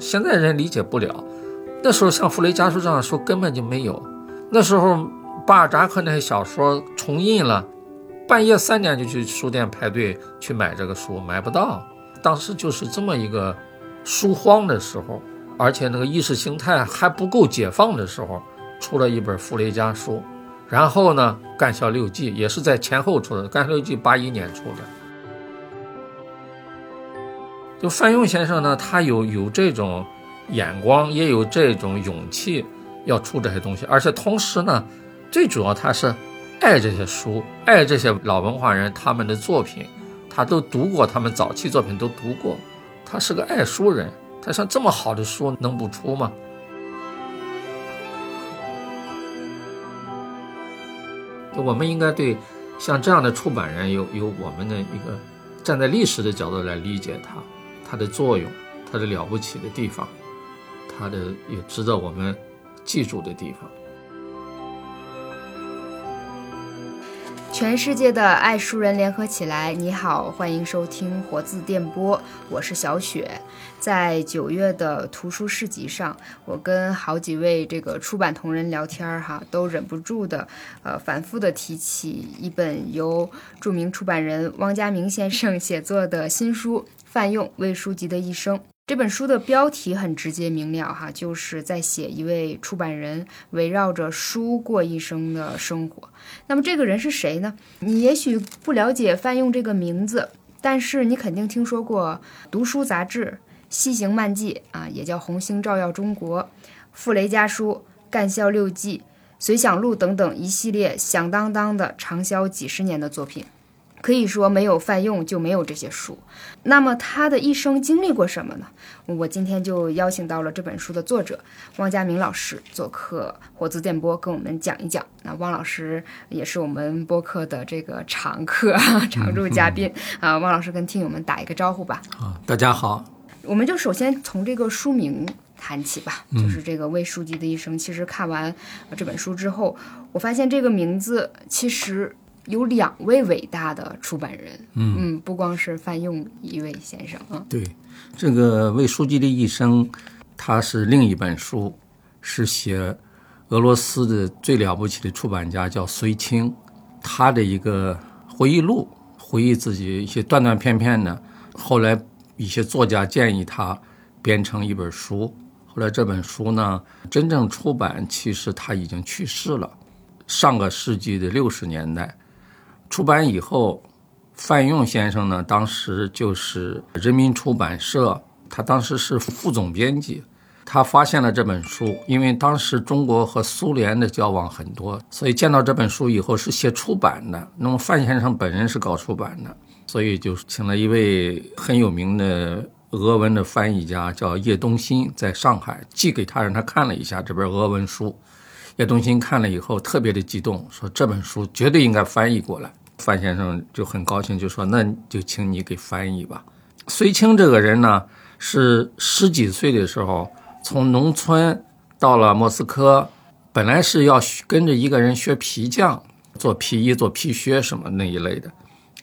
现在人理解不了。那时候像弗雷家书这样的书根本就没有。那时候巴尔扎克那些小说重印了，半夜三点就去书店排队去买这个书，买不到。当时就是这么一个书荒的时候，而且那个意识形态还不够解放的时候，出了一本弗雷家书。然后呢，《干校六记》也是在前后出的，《干校六记》八一年出的。就范用先生呢，他有有这种。眼光也有这种勇气，要出这些东西，而且同时呢，最主要他是爱这些书，爱这些老文化人他们的作品，他都读过，他们早期作品都读过，他是个爱书人。他像这么好的书能不出吗？我们应该对像这样的出版人有有我们的一个站在历史的角度来理解他，它的作用，它的了不起的地方。它的也值得我们记住的地方。全世界的爱书人联合起来，你好，欢迎收听活字电波，我是小雪。在九月的图书市集上，我跟好几位这个出版同仁聊天儿哈，都忍不住的呃反复的提起一本由著名出版人汪家明先生写作的新书《范用魏书籍的一生》。这本书的标题很直接明了哈，就是在写一位出版人围绕着书过一生的生活。那么这个人是谁呢？你也许不了解范用这个名字，但是你肯定听说过《读书杂志》《西行漫记》啊，也叫《红星照耀中国》《傅雷家书》《干校六记》《随想录》等等一系列响当当的畅销几十年的作品。可以说没有泛用就没有这些书。那么他的一生经历过什么呢？我今天就邀请到了这本书的作者汪家明老师做客活字电波，跟我们讲一讲。那汪老师也是我们播客的这个常客、常驻嘉宾啊。汪老师跟听友们打一个招呼吧。啊，大家好。我们就首先从这个书名谈起吧，就是这个魏书记的一生。其实看完这本书之后，我发现这个名字其实。有两位伟大的出版人，嗯嗯，不光是范用一位先生啊。对，这个魏书记的一生，他是另一本书，是写俄罗斯的最了不起的出版家叫隋清，他的一个回忆录，回忆自己一些断断片片的。后来一些作家建议他编成一本书，后来这本书呢真正出版，其实他已经去世了，上个世纪的六十年代。出版以后，范用先生呢，当时就是人民出版社，他当时是副总编辑。他发现了这本书，因为当时中国和苏联的交往很多，所以见到这本书以后是写出版的。那么范先生本人是搞出版的，所以就请了一位很有名的俄文的翻译家，叫叶东新，在上海寄给他，让他看了一下这本俄文书。叶东新看了以后特别的激动，说这本书绝对应该翻译过来。范先生就很高兴，就说：“那就请你给翻译吧。”隋清这个人呢，是十几岁的时候从农村到了莫斯科，本来是要跟着一个人学皮匠，做皮衣、做皮靴什么那一类的。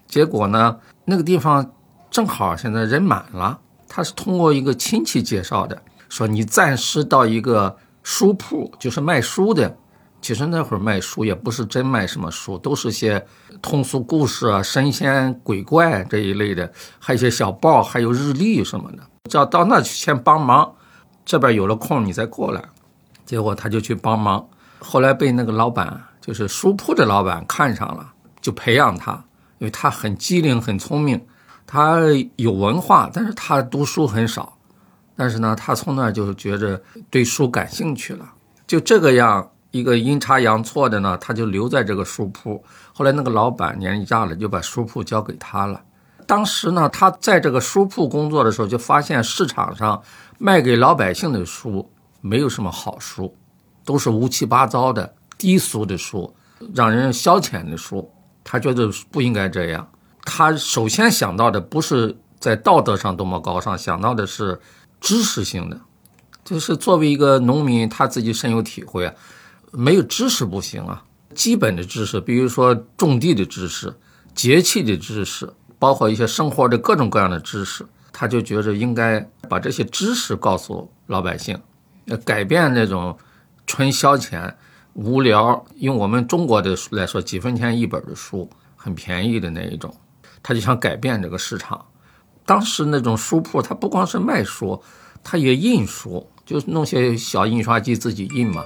结果呢，那个地方正好现在人满了，他是通过一个亲戚介绍的，说你暂时到一个书铺，就是卖书的。其实那会儿卖书也不是真卖什么书，都是些通俗故事啊、神仙鬼怪这一类的，还有一些小报，还有日历什么的。只要到那去先帮忙，这边有了空你再过来。结果他就去帮忙，后来被那个老板，就是书铺的老板看上了，就培养他，因为他很机灵、很聪明，他有文化，但是他读书很少。但是呢，他从那就觉着对书感兴趣了，就这个样。一个阴差阳错的呢，他就留在这个书铺。后来那个老板年纪大了，就把书铺交给他了。当时呢，他在这个书铺工作的时候，就发现市场上卖给老百姓的书没有什么好书，都是乌七八糟的低俗的书，让人消遣的书。他觉得不应该这样。他首先想到的不是在道德上多么高尚，想到的是知识性的。就是作为一个农民，他自己深有体会啊。没有知识不行啊，基本的知识，比如说种地的知识、节气的知识，包括一些生活的各种各样的知识，他就觉着应该把这些知识告诉老百姓，改变那种纯消遣、无聊，用我们中国的来说，几分钱一本的书，很便宜的那一种，他就想改变这个市场。当时那种书铺，它不光是卖书，它也印书，就弄些小印刷机自己印嘛。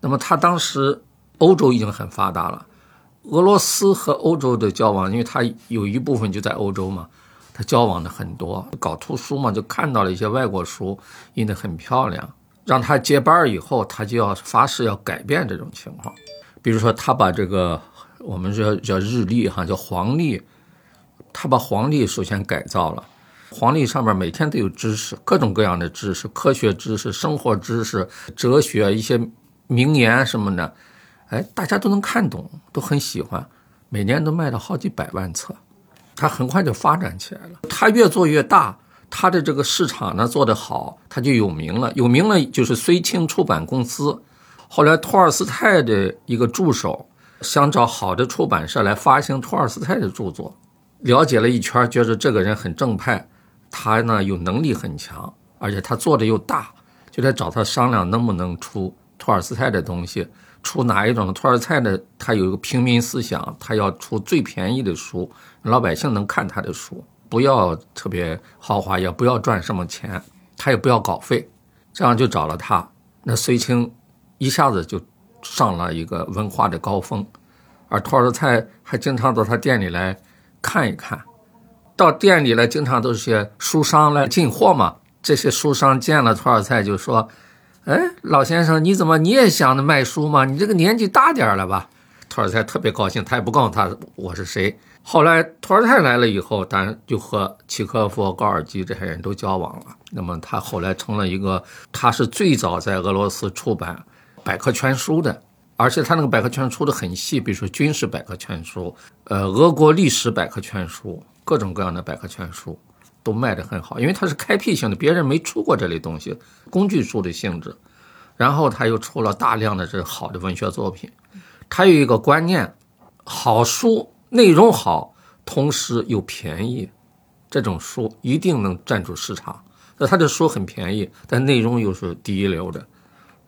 那么他当时欧洲已经很发达了，俄罗斯和欧洲的交往，因为他有一部分就在欧洲嘛。他交往的很多，搞图书嘛，就看到了一些外国书印得很漂亮。让他接班儿以后，他就要发誓要改变这种情况。比如说，他把这个我们说叫日历哈，叫黄历，他把黄历首先改造了。黄历上面每天都有知识，各种各样的知识，科学知识、生活知识、哲学一些名言什么的，哎，大家都能看懂，都很喜欢。每年都卖了好几百万册。他很快就发展起来了。他越做越大，他的这个市场呢做得好，他就有名了。有名了就是绥清出版公司。后来托尔斯泰的一个助手想找好的出版社来发行托尔斯泰的著作，了解了一圈，觉得这个人很正派，他呢有能力很强，而且他做的又大，就来找他商量能不能出托尔斯泰的东西。出哪一种托尔斯泰的？他有一个平民思想，他要出最便宜的书。老百姓能看他的书，不要特别豪华，也不要赚什么钱，他也不要稿费，这样就找了他。那绥清一下子就上了一个文化的高峰，而托尔斯泰还经常到他店里来看一看。到店里来，经常都是些书商来进货嘛。这些书商见了托尔斯泰就说：“哎，老先生，你怎么你也想着卖书吗？你这个年纪大点了吧？”托尔斯泰特别高兴，他也不告诉他我是谁。后来托尔泰来了以后，当然就和契诃夫、高尔基这些人都交往了。那么他后来成了一个，他是最早在俄罗斯出版百科全书的，而且他那个百科全书出的很细，比如说军事百科全书，呃，俄国历史百科全书，各种各样的百科全书都卖得很好，因为它是开辟性的，别人没出过这类东西，工具书的性质。然后他又出了大量的这好的文学作品。他有一个观念，好书。内容好，同时又便宜，这种书一定能占住市场。那他的书很便宜，但内容又是第一流的。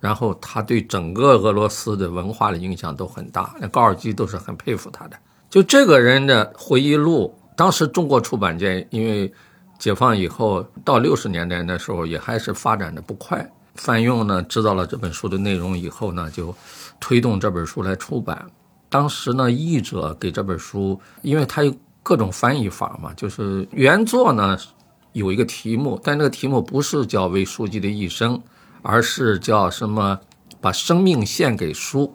然后他对整个俄罗斯的文化的影响都很大，那高尔基都是很佩服他的。就这个人的回忆录，当时中国出版界因为解放以后到六十年代的时候也还是发展的不快。范用呢知道了这本书的内容以后呢，就推动这本书来出版。当时呢，译者给这本书，因为它有各种翻译法嘛，就是原作呢有一个题目，但这个题目不是叫《为书记的一生》，而是叫什么“把生命献给书，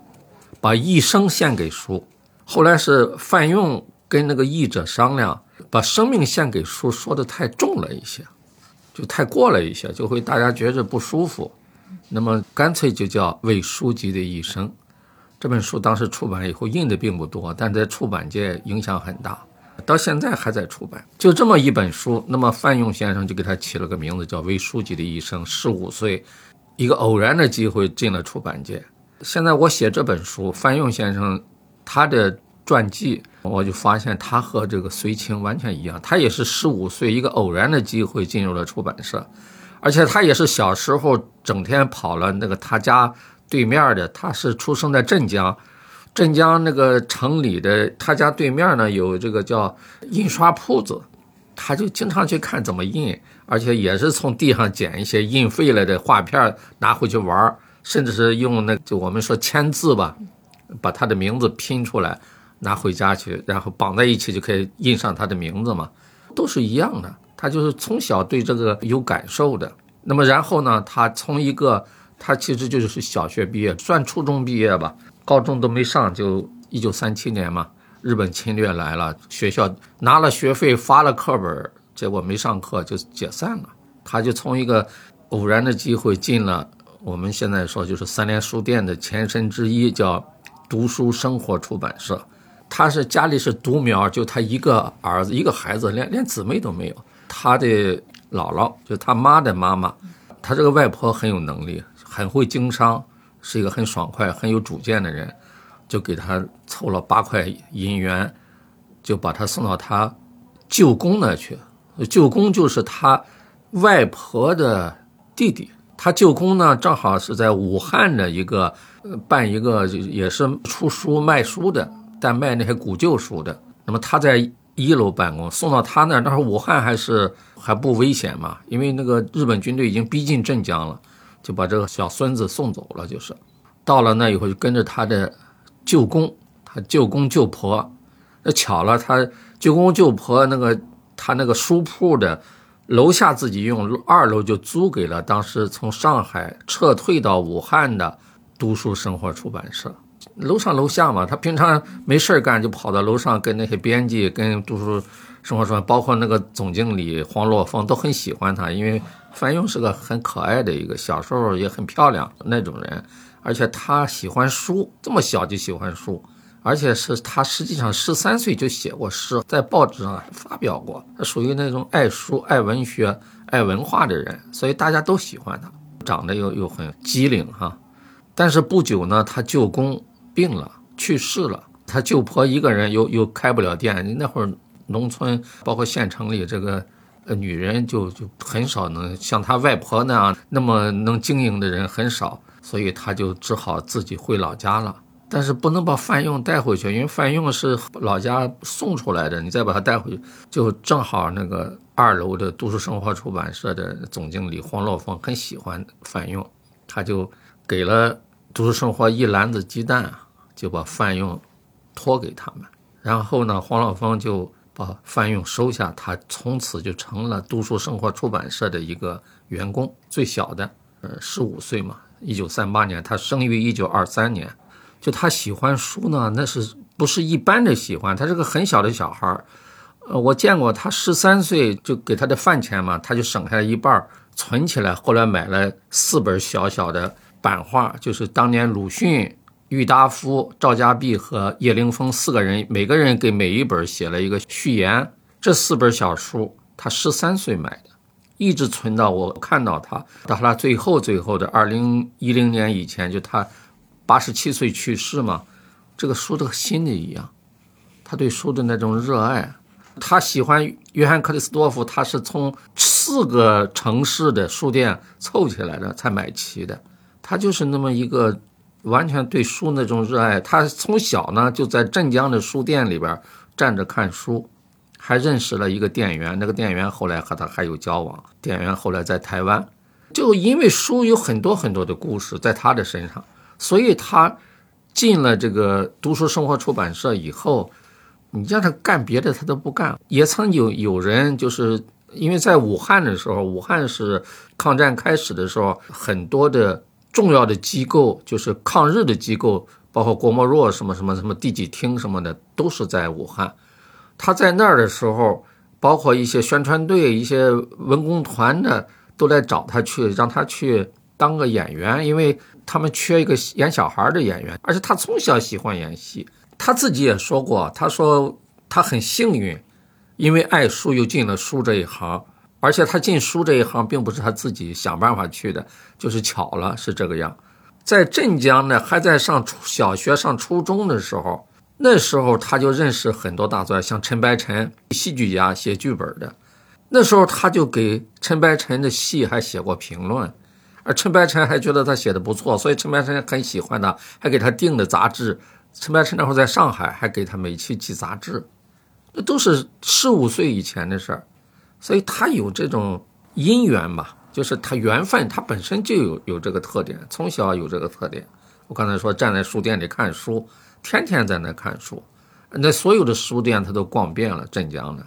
把一生献给书”。后来是范用跟那个译者商量，把生命献给书说的太重了一些，就太过了一些，就会大家觉着不舒服，那么干脆就叫“为书籍的一生”。这本书当时出版以后印的并不多，但在出版界影响很大，到现在还在出版。就这么一本书，那么范用先生就给他起了个名字，叫《为书籍的一生》。十五岁，一个偶然的机会进了出版界。现在我写这本书，范用先生他的传记，我就发现他和这个随清完全一样，他也是十五岁一个偶然的机会进入了出版社，而且他也是小时候整天跑了那个他家。对面的他是出生在镇江，镇江那个城里的他家对面呢有这个叫印刷铺子，他就经常去看怎么印，而且也是从地上捡一些印废了的画片拿回去玩，甚至是用那就我们说签字吧，把他的名字拼出来拿回家去，然后绑在一起就可以印上他的名字嘛，都是一样的。他就是从小对这个有感受的。那么然后呢，他从一个。他其实就是小学毕业，算初中毕业吧，高中都没上，就一九三七年嘛，日本侵略来了，学校拿了学费，发了课本，结果没上课就解散了。他就从一个偶然的机会进了我们现在说就是三联书店的前身之一，叫读书生活出版社。他是家里是独苗，就他一个儿子，一个孩子，连连姊妹都没有。他的姥姥就他妈的妈妈，他这个外婆很有能力。很会经商，是一个很爽快、很有主见的人，就给他凑了八块银元，就把他送到他舅公那去。舅公就是他外婆的弟弟。他舅公呢，正好是在武汉的一个办一个也是出书卖书的，但卖那些古旧书的。那么他在一楼办公，送到他那儿，那时候武汉还是还不危险嘛，因为那个日本军队已经逼近镇江了，就把这个小孙子送走了。就是到了那以后，就跟着他的舅公，他舅公舅婆。那巧了，他舅公舅婆那个他那个书铺的楼下自己用，二楼就租给了当时从上海撤退到武汉的读书生活出版社。楼上楼下嘛，他平常没事儿干就跑到楼上跟那些编辑、跟读书生活说，包括那个总经理黄洛峰都很喜欢他，因为范用是个很可爱的一个，小时候也很漂亮那种人，而且他喜欢书，这么小就喜欢书。而且是他实际上十三岁就写过诗，在报纸上发表过。他属于那种爱书、爱文学、爱文化的人，所以大家都喜欢他。长得又又很机灵哈。但是不久呢，他舅公病了，去世了。他舅婆一个人又又开不了店。那会儿农村包括县城里，这个呃女人就就很少能像他外婆那样那么能经营的人很少，所以他就只好自己回老家了。但是不能把范用带回去，因为范用是老家送出来的，你再把他带回去，就正好那个二楼的读书生活出版社的总经理黄洛峰很喜欢范用，他就给了读书生活一篮子鸡蛋，就把范用托给他们。然后呢，黄老峰就把范用收下，他从此就成了读书生活出版社的一个员工，最小的，呃，十五岁嘛。一九三八年，他生于一九二三年。就他喜欢书呢，那是不是一般的喜欢？他是个很小的小孩儿，呃，我见过他十三岁就给他的饭钱嘛，他就省下来一半存起来，后来买了四本小小的版画，就是当年鲁迅、郁达夫、赵家弼和叶灵风四个人，每个人给每一本写了一个序言。这四本小书他十三岁买的，一直存到我看到他到他最后最后的二零一零年以前，就他。八十七岁去世嘛，这个书的心的一样。他对书的那种热爱，他喜欢约翰克里斯多夫，他是从四个城市的书店凑起来的才买齐的。他就是那么一个完全对书那种热爱。他从小呢就在镇江的书店里边站着看书，还认识了一个店员，那个店员后来和他还有交往。店员后来在台湾，就因为书有很多很多的故事在他的身上。所以他进了这个读书生活出版社以后，你让他干别的他都不干。也曾有有人就是因为在武汉的时候，武汉是抗战开始的时候，很多的重要的机构，就是抗日的机构，包括郭沫若什么什么什么第几厅什么的，都是在武汉。他在那儿的时候，包括一些宣传队、一些文工团的都来找他去，让他去当个演员，因为。他们缺一个演小孩的演员，而且他从小喜欢演戏。他自己也说过，他说他很幸运，因为爱书又进了书这一行。而且他进书这一行并不是他自己想办法去的，就是巧了，是这个样。在镇江呢，还在上小学、上初中的时候，那时候他就认识很多大作家，像陈白尘，戏剧家，写剧本的。那时候他就给陈白尘的戏还写过评论。而陈白尘还觉得他写的不错，所以陈白尘很喜欢他，还给他订的杂志。陈白尘那会儿在上海，还给他每期寄杂志，那都是十五岁以前的事儿。所以他有这种姻缘吧，就是他缘分，他本身就有有这个特点，从小有这个特点。我刚才说站在书店里看书，天天在那看书，那所有的书店他都逛遍了镇江的。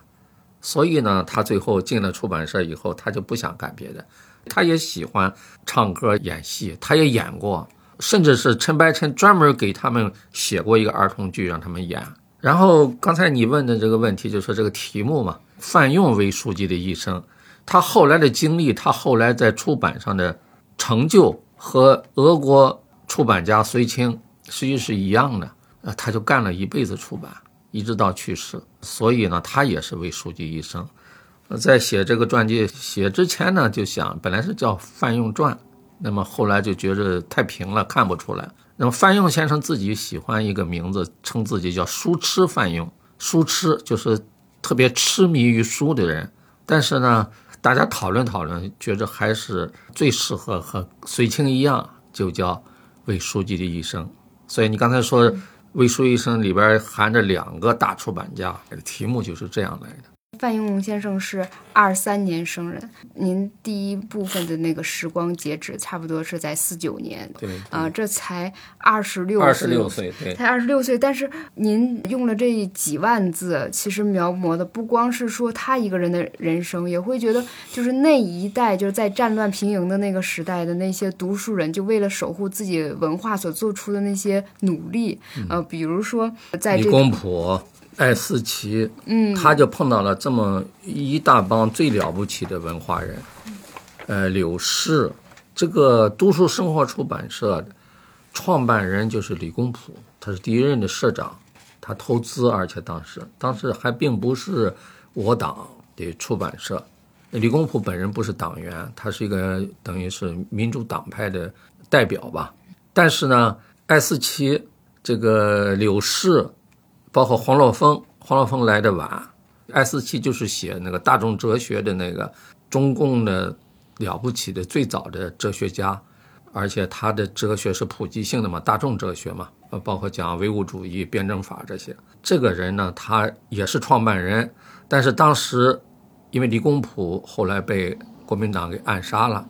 所以呢，他最后进了出版社以后，他就不想干别的。他也喜欢唱歌、演戏，他也演过，甚至是陈白尘专门给他们写过一个儿童剧让他们演。然后刚才你问的这个问题，就说这个题目嘛，范用为书记的一生，他后来的经历，他后来在出版上的成就和俄国出版家隋清实际是一样的，呃，他就干了一辈子出版，一直到去世，所以呢，他也是为书记一生。在写这个传记写之前呢，就想本来是叫范用传，那么后来就觉着太平了，看不出来。那么范用先生自己喜欢一个名字，称自己叫书痴范用，书痴就是特别痴迷于书的人。但是呢，大家讨论讨论，觉着还是最适合和随清一样，就叫魏书记的一生。所以你刚才说魏书一生里边含着两个大出版家，题目就是这样来的。范用先生是二三年生人，您第一部分的那个时光截止，差不多是在四九年，对啊，这才二十六二十六岁，对，才二十六岁。但是您用了这几万字，其实描摹的不光是说他一个人的人生，也会觉得就是那一代就是在战乱平营的那个时代的那些读书人，就为了守护自己文化所做出的那些努力，呃，比如说在李这公朴。艾思奇，嗯，他就碰到了这么一大帮最了不起的文化人，呃，柳氏，这个读书生活出版社创办人就是李公朴，他是第一任的社长，他投资，而且当时当时还并不是我党的出版社，李公朴本人不是党员，他是一个等于是民主党派的代表吧，但是呢，艾思奇这个柳氏。包括黄洛峰，黄洛峰来的晚，艾思奇就是写那个大众哲学的那个中共的了不起的最早的哲学家，而且他的哲学是普及性的嘛，大众哲学嘛，包括讲唯物主义、辩证法这些。这个人呢，他也是创办人，但是当时因为李公朴后来被国民党给暗杀了，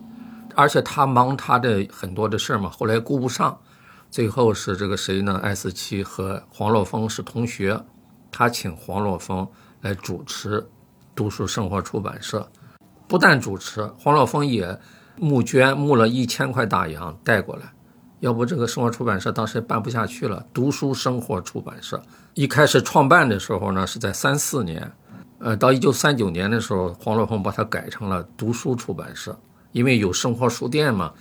而且他忙他的很多的事嘛，后来顾不上。最后是这个谁呢？艾思奇和黄洛峰是同学，他请黄洛峰来主持读书生活出版社，不但主持，黄洛峰也募捐，募了一千块大洋带过来。要不这个生活出版社当时也办不下去了。读书生活出版社一开始创办的时候呢，是在三四年，呃，到一九三九年的时候，黄洛峰把它改成了读书出版社，因为有生活书店嘛。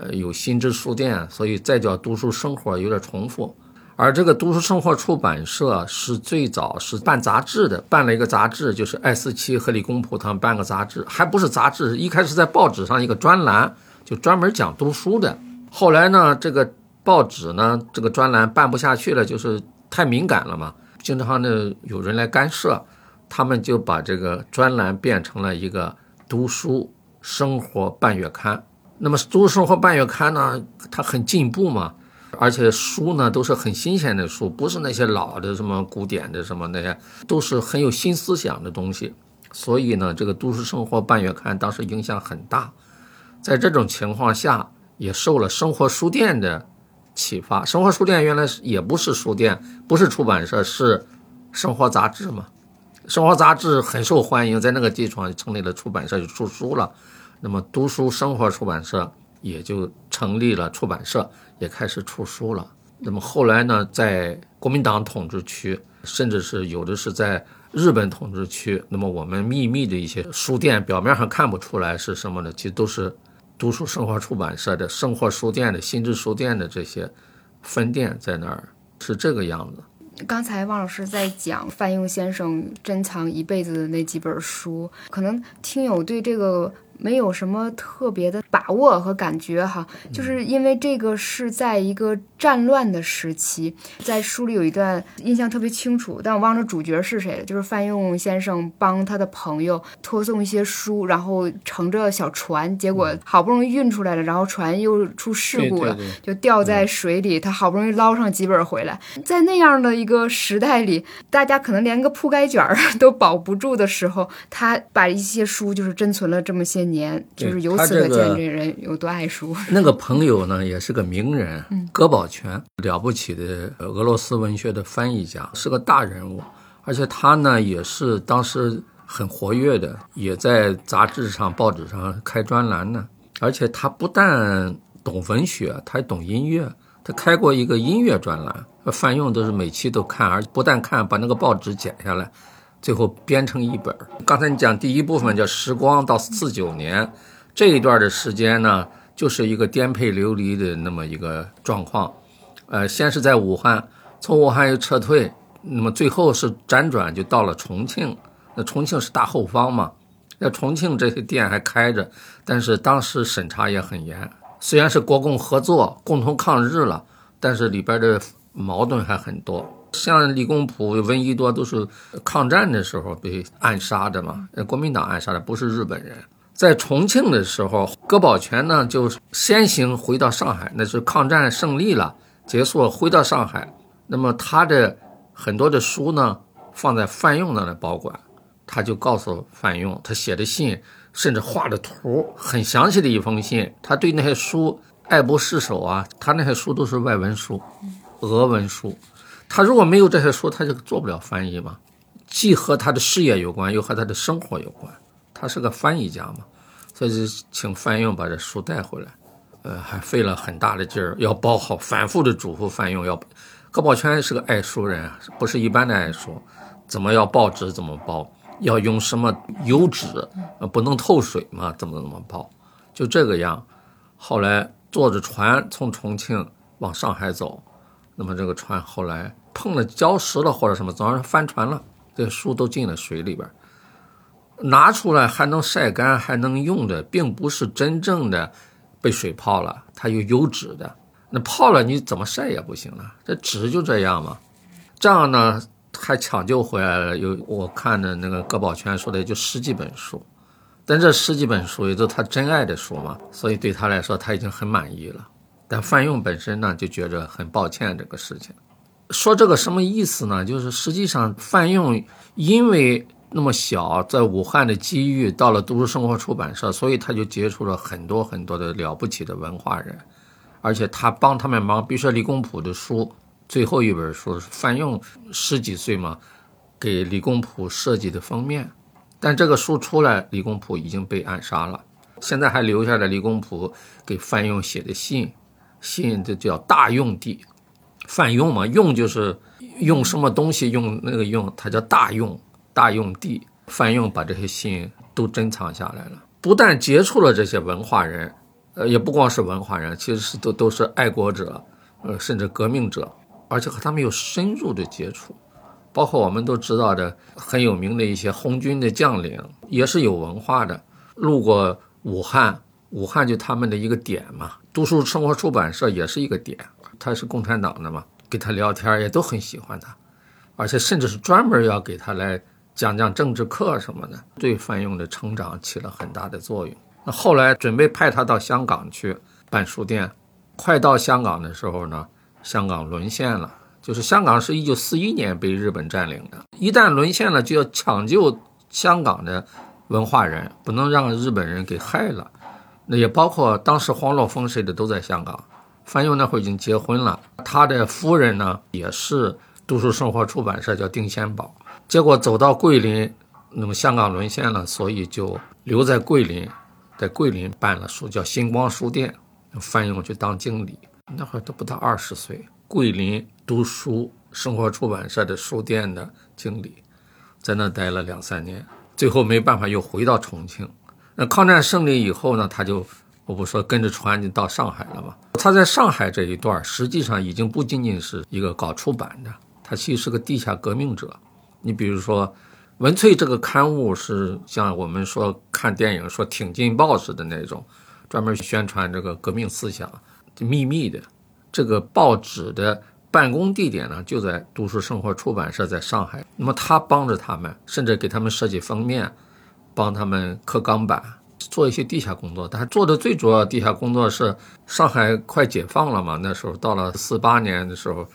呃，有新知书店，所以再叫读书生活有点重复。而这个读书生活出版社是最早是办杂志的，办了一个杂志，就是艾思奇和李公朴他们办个杂志，还不是杂志，一开始在报纸上一个专栏，就专门讲读书的。后来呢，这个报纸呢，这个专栏办不下去了，就是太敏感了嘛，经常呢有人来干涉，他们就把这个专栏变成了一个读书生活半月刊。那么《都市生活半月刊》呢，它很进步嘛，而且书呢都是很新鲜的书，不是那些老的什么古典的什么那些，都是很有新思想的东西。所以呢，这个《都市生活半月刊》当时影响很大。在这种情况下，也受了生活书店的启发。生活书店原来是也不是书店，不是出版社，是生活杂志嘛。生活杂志很受欢迎，在那个基础上成立了出版社，就出书了。那么，读书生活出版社也就成立了，出版社也开始出书了。那么后来呢，在国民党统治区，甚至是有的是在日本统治区，那么我们秘密的一些书店，表面上看不出来是什么的，其实都是读书生活出版社的生活书店的新知书店的这些分店在那儿，是这个样子。刚才汪老师在讲范用先生珍藏一辈子的那几本书，可能听友对这个。没有什么特别的把握和感觉哈，就是因为这个是在一个战乱的时期，在书里有一段印象特别清楚，但我忘了主角是谁了。就是范用先生帮他的朋友托送一些书，然后乘着小船，结果好不容易运出来了，然后船又出事故了，就掉在水里。他好不容易捞上几本回来，在那样的一个时代里，大家可能连个铺盖卷 都保不住的时候，他把一些书就是珍存了这么些。年就是由此可见这人有多爱书。那个朋友呢，也是个名人，葛宝全，了不起的俄罗斯文学的翻译家，是个大人物。而且他呢，也是当时很活跃的，也在杂志上、报纸上开专栏呢。而且他不但懂文学，他还懂音乐。他开过一个音乐专栏，范用都是每期都看，而不但看，把那个报纸剪下来。最后编成一本。刚才你讲第一部分叫时光到四九年这一段的时间呢，就是一个颠沛流离的那么一个状况。呃，先是在武汉，从武汉又撤退，那么最后是辗转就到了重庆。那重庆是大后方嘛？那重庆这些店还开着，但是当时审查也很严。虽然是国共合作，共同抗日了，但是里边的矛盾还很多。像李公朴、闻一多都是抗战的时候被暗杀的嘛，国民党暗杀的，不是日本人。在重庆的时候，葛宝全呢就先行回到上海，那是抗战胜利了，结束了，回到上海。那么他的很多的书呢，放在范用那里保管，他就告诉范用，他写的信，甚至画的图，很详细的一封信。他对那些书爱不释手啊，他那些书都是外文书，俄文书。他如果没有这些书，他就做不了翻译嘛，既和他的事业有关，又和他的生活有关。他是个翻译家嘛，所以请范用把这书带回来，呃，还费了很大的劲儿，要包好，反复的嘱咐范用要。葛宝全是个爱书人，不是一般的爱书，怎么要报纸怎么包，要用什么油纸，呃，不能透水嘛，怎么怎么包，就这个样。后来坐着船从重庆往上海走，那么这个船后来碰了礁石了或者什么，总是翻船了，这书都进了水里边。拿出来还能晒干，还能用的，并不是真正的被水泡了，它有油脂的。那泡了你怎么晒也不行了，这纸就这样嘛。这样呢还抢救回来了，有我看的那个葛宝全说的就十几本书，但这十几本书也都他真爱的书嘛，所以对他来说他已经很满意了。但范用本身呢就觉着很抱歉这个事情。说这个什么意思呢？就是实际上范用因为。那么小，在武汉的机遇，到了读书生活出版社，所以他就接触了很多很多的了不起的文化人，而且他帮他们忙。比如说李公朴的书，最后一本书是范用十几岁嘛，给李公朴设计的封面，但这个书出来，李公朴已经被暗杀了。现在还留下了李公朴给范用写的信，信这叫大用地，泛用嘛，用就是用什么东西，用那个用，它叫大用。大用地，范用把这些信都珍藏下来了。不但接触了这些文化人，呃，也不光是文化人，其实是都都是爱国者，呃，甚至革命者，而且和他们有深入的接触。包括我们都知道的很有名的一些红军的将领，也是有文化的，路过武汉，武汉就他们的一个点嘛。读书生活出版社也是一个点，他是共产党的嘛，跟他聊天也都很喜欢他，而且甚至是专门要给他来。讲讲政治课什么的，对范用的成长起了很大的作用。那后来准备派他到香港去办书店，快到香港的时候呢，香港沦陷了。就是香港是一九四一年被日本占领的，一旦沦陷了，就要抢救香港的文化人，不能让日本人给害了。那也包括当时黄洛风谁的都在香港。范用那会儿已经结婚了，他的夫人呢也是读书生活出版社，叫丁先宝。结果走到桂林，那么香港沦陷了，所以就留在桂林，在桂林办了书，叫星光书店，范用去当经理。那会儿都不到二十岁，桂林读书生活出版社的书店的经理，在那待了两三年，最后没办法又回到重庆。那抗战胜利以后呢，他就我不说跟着船就到上海了嘛。他在上海这一段，实际上已经不仅仅是一个搞出版的，他其实是个地下革命者。你比如说，《文萃》这个刊物是像我们说看电影说挺进报似的那种，专门宣传这个革命思想，秘密的。这个报纸的办公地点呢，就在读书生活出版社，在上海。那么他帮着他们，甚至给他们设计封面，帮他们刻钢板，做一些地下工作。他做的最主要地下工作是，上海快解放了嘛，那时候到了四八年的时候，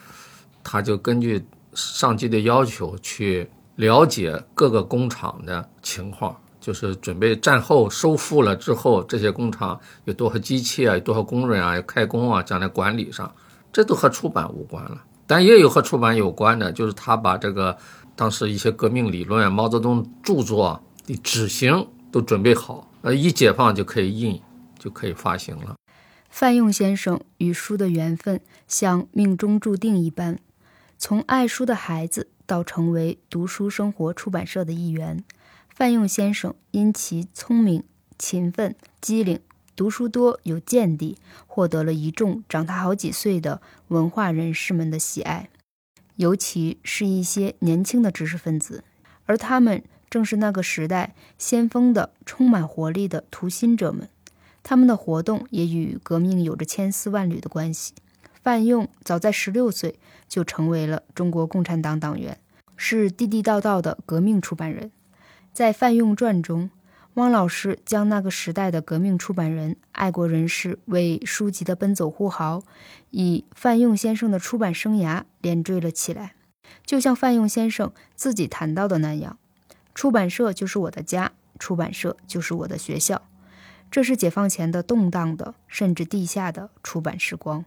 他就根据。上级的要求去了解各个工厂的情况，就是准备战后收复了之后，这些工厂有多少机器啊，有多少工人啊，要开工啊，将来管理上，这都和出版无关了。但也有和出版有关的，就是他把这个当时一些革命理论、毛泽东著作的纸型都准备好，呃，一解放就可以印，就可以发行了。范用先生与书的缘分像命中注定一般。从爱书的孩子到成为读书生活出版社的一员，范用先生因其聪明、勤奋、机灵、读书多、有见地，获得了一众长他好几岁的文化人士们的喜爱，尤其是一些年轻的知识分子，而他们正是那个时代先锋的、充满活力的图新者们，他们的活动也与革命有着千丝万缕的关系。范用早在十六岁就成为了中国共产党党员，是地地道道的革命出版人。在《范用传》中，汪老师将那个时代的革命出版人、爱国人士为书籍的奔走呼号，以范用先生的出版生涯连缀了起来。就像范用先生自己谈到的那样：“出版社就是我的家，出版社就是我的学校。”这是解放前的动荡的，甚至地下的出版时光。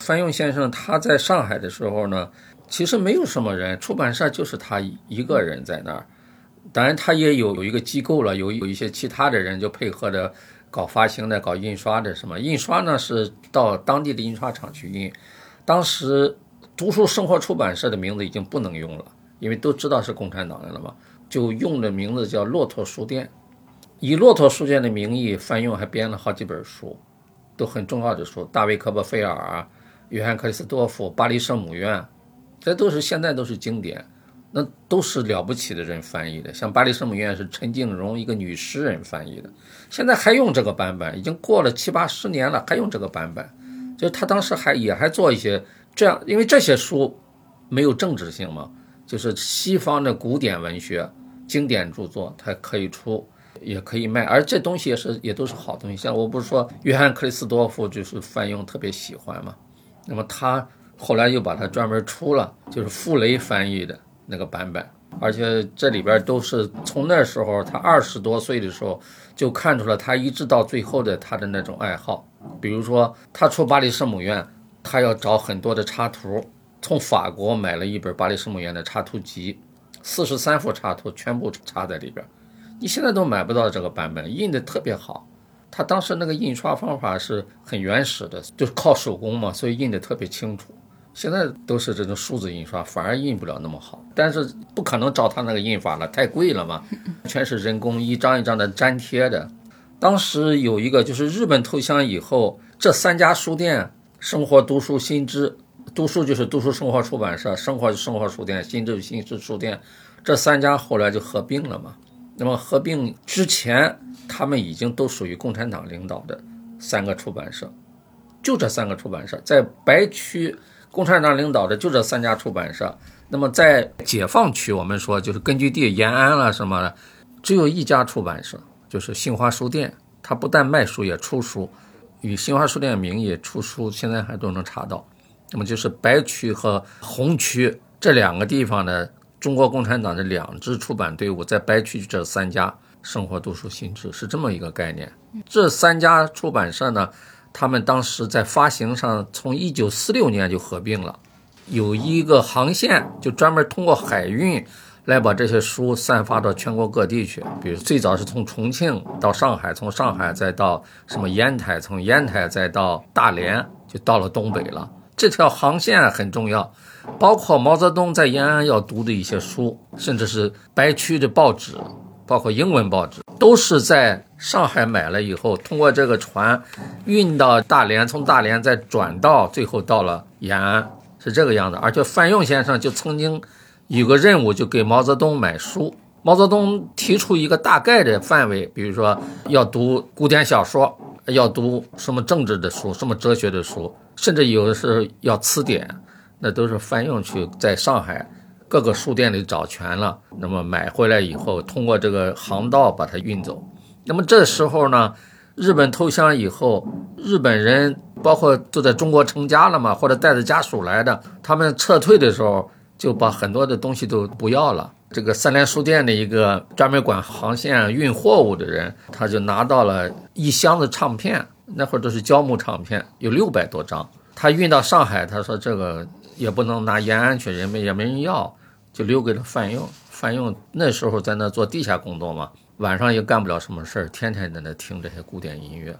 范用先生他在上海的时候呢，其实没有什么人，出版社就是他一个人在那儿。当然，他也有有一个机构了，有有一些其他的人就配合着搞发行的、搞印刷的。什么印刷呢？是到当地的印刷厂去印。当时读书生活出版社的名字已经不能用了，因为都知道是共产党人了嘛，就用的名字叫骆驼书店。以骆驼书店的名义，翻用还编了好几本书，都很重要的书，《大卫·科波菲尔》，《约翰·克里斯多夫》《巴黎圣母院》，这都是现在都是经典。那都是了不起的人翻译的，像《巴黎圣母院》是陈静荣一个女诗人翻译的，现在还用这个版本，已经过了七八十年了，还用这个版本。就是他当时还也还做一些这样，因为这些书没有政治性嘛，就是西方的古典文学、经典著作，它可以出，也可以卖，而这东西也是也都是好东西。像我不是说约翰·克里斯多夫就是范用特别喜欢嘛，那么他后来又把它专门出了，就是傅雷翻译的。那个版本，而且这里边都是从那时候他二十多岁的时候就看出了他一直到最后的他的那种爱好。比如说他出《巴黎圣母院》，他要找很多的插图，从法国买了一本《巴黎圣母院》的插图集，四十三幅插图全部插在里边。你现在都买不到这个版本，印的特别好。他当时那个印刷方法是很原始的，就是靠手工嘛，所以印的特别清楚。现在都是这种数字印刷，反而印不了那么好。但是不可能照他那个印法了，太贵了嘛，全是人工一张一张的粘贴的。当时有一个就是日本投降以后，这三家书店——生活读书新知，读书就是读书生活出版社，生活就生活书店，新知新知书店，这三家后来就合并了嘛。那么合并之前，他们已经都属于共产党领导的三个出版社，就这三个出版社在白区。共产党领导的就这三家出版社，那么在解放区，我们说就是根据地延安了什么的，只有一家出版社，就是新华书店。它不但卖书，也出书，以新华书店名义出书，现在还都能查到。那么就是白区和红区这两个地方的中国共产党的两支出版队伍，在白区这三家生活读书新知是这么一个概念。这三家出版社呢？他们当时在发行上，从一九四六年就合并了，有一个航线就专门通过海运来把这些书散发到全国各地去。比如最早是从重庆到上海，从上海再到什么烟台，从烟台再到大连，就到了东北了。这条航线很重要，包括毛泽东在延安要读的一些书，甚至是白区的报纸。包括英文报纸都是在上海买了以后，通过这个船运到大连，从大连再转到，最后到了延安，是这个样子。而且范用先生就曾经有个任务，就给毛泽东买书。毛泽东提出一个大概的范围，比如说要读古典小说，要读什么政治的书，什么哲学的书，甚至有的是要词典，那都是翻用去在上海。各个书店里找全了，那么买回来以后，通过这个航道把它运走。那么这时候呢，日本投降以后，日本人包括都在中国成家了嘛，或者带着家属来的，他们撤退的时候就把很多的东西都不要了。这个三联书店的一个专门管航线运货物的人，他就拿到了一箱子唱片，那会儿都是胶木唱片，有六百多张。他运到上海，他说这个也不能拿延安去，人们也没人要。就留给了范用，范用那时候在那做地下工作嘛，晚上也干不了什么事儿，天天在那听这些古典音乐。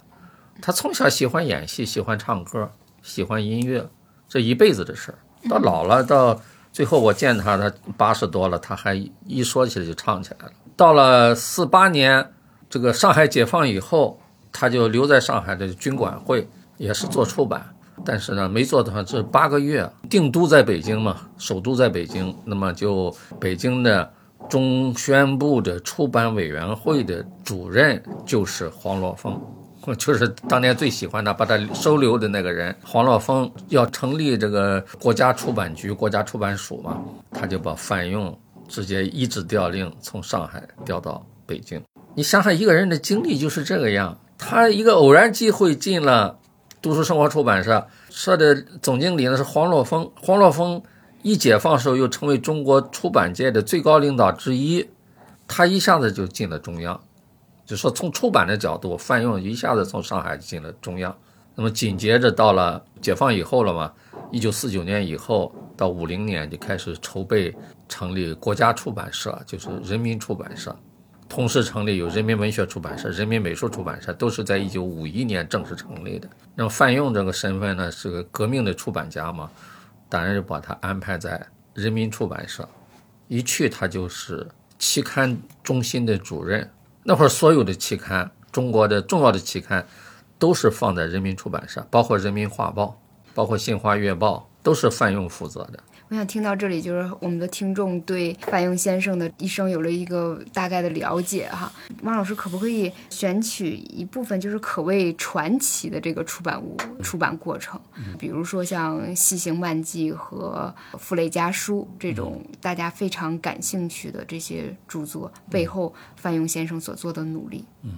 他从小喜欢演戏，喜欢唱歌，喜欢音乐，这一辈子的事儿。到老了，到最后我见他，他八十多了，他还一说起来就唱起来了。到了四八年，这个上海解放以后，他就留在上海的军管会，也是做出版。但是呢，没做到这八个月，定都在北京嘛，首都在北京，那么就北京的中宣部的出版委员会的主任就是黄罗峰，就是当年最喜欢他，把他收留的那个人黄洛峰，要成立这个国家出版局、国家出版署嘛，他就把范用直接一纸调令从上海调到北京。你想想，一个人的经历就是这个样，他一个偶然机会进了读书生活出版社，社的总经理呢是黄若峰，黄若峰一解放时候又成为中国出版界的最高领导之一，他一下子就进了中央。就说从出版的角度，范用一下子从上海进了中央，那么紧接着到了解放以后了嘛，一九四九年以后到五零年就开始筹备成立国家出版社，就是人民出版社，同时成立有人民文学出版社、人民美术出版社，都是在一九五一年正式成立的。那么范用这个身份呢，是个革命的出版家嘛，当然就把他安排在人民出版社，一去他就是期刊中心的主任。那会儿所有的期刊，中国的重要的期刊，都是放在人民出版社，包括人民画报，包括新华月报，都是范用负责的。我想听到这里，就是我们的听众对范用先生的一生有了一个大概的了解哈。汪老师可不可以选取一部分就是可谓传奇的这个出版物出版过程？比如说像《西行漫记》和《傅雷家书》这种大家非常感兴趣的这些著作背后，范用先生所做的努力。嗯。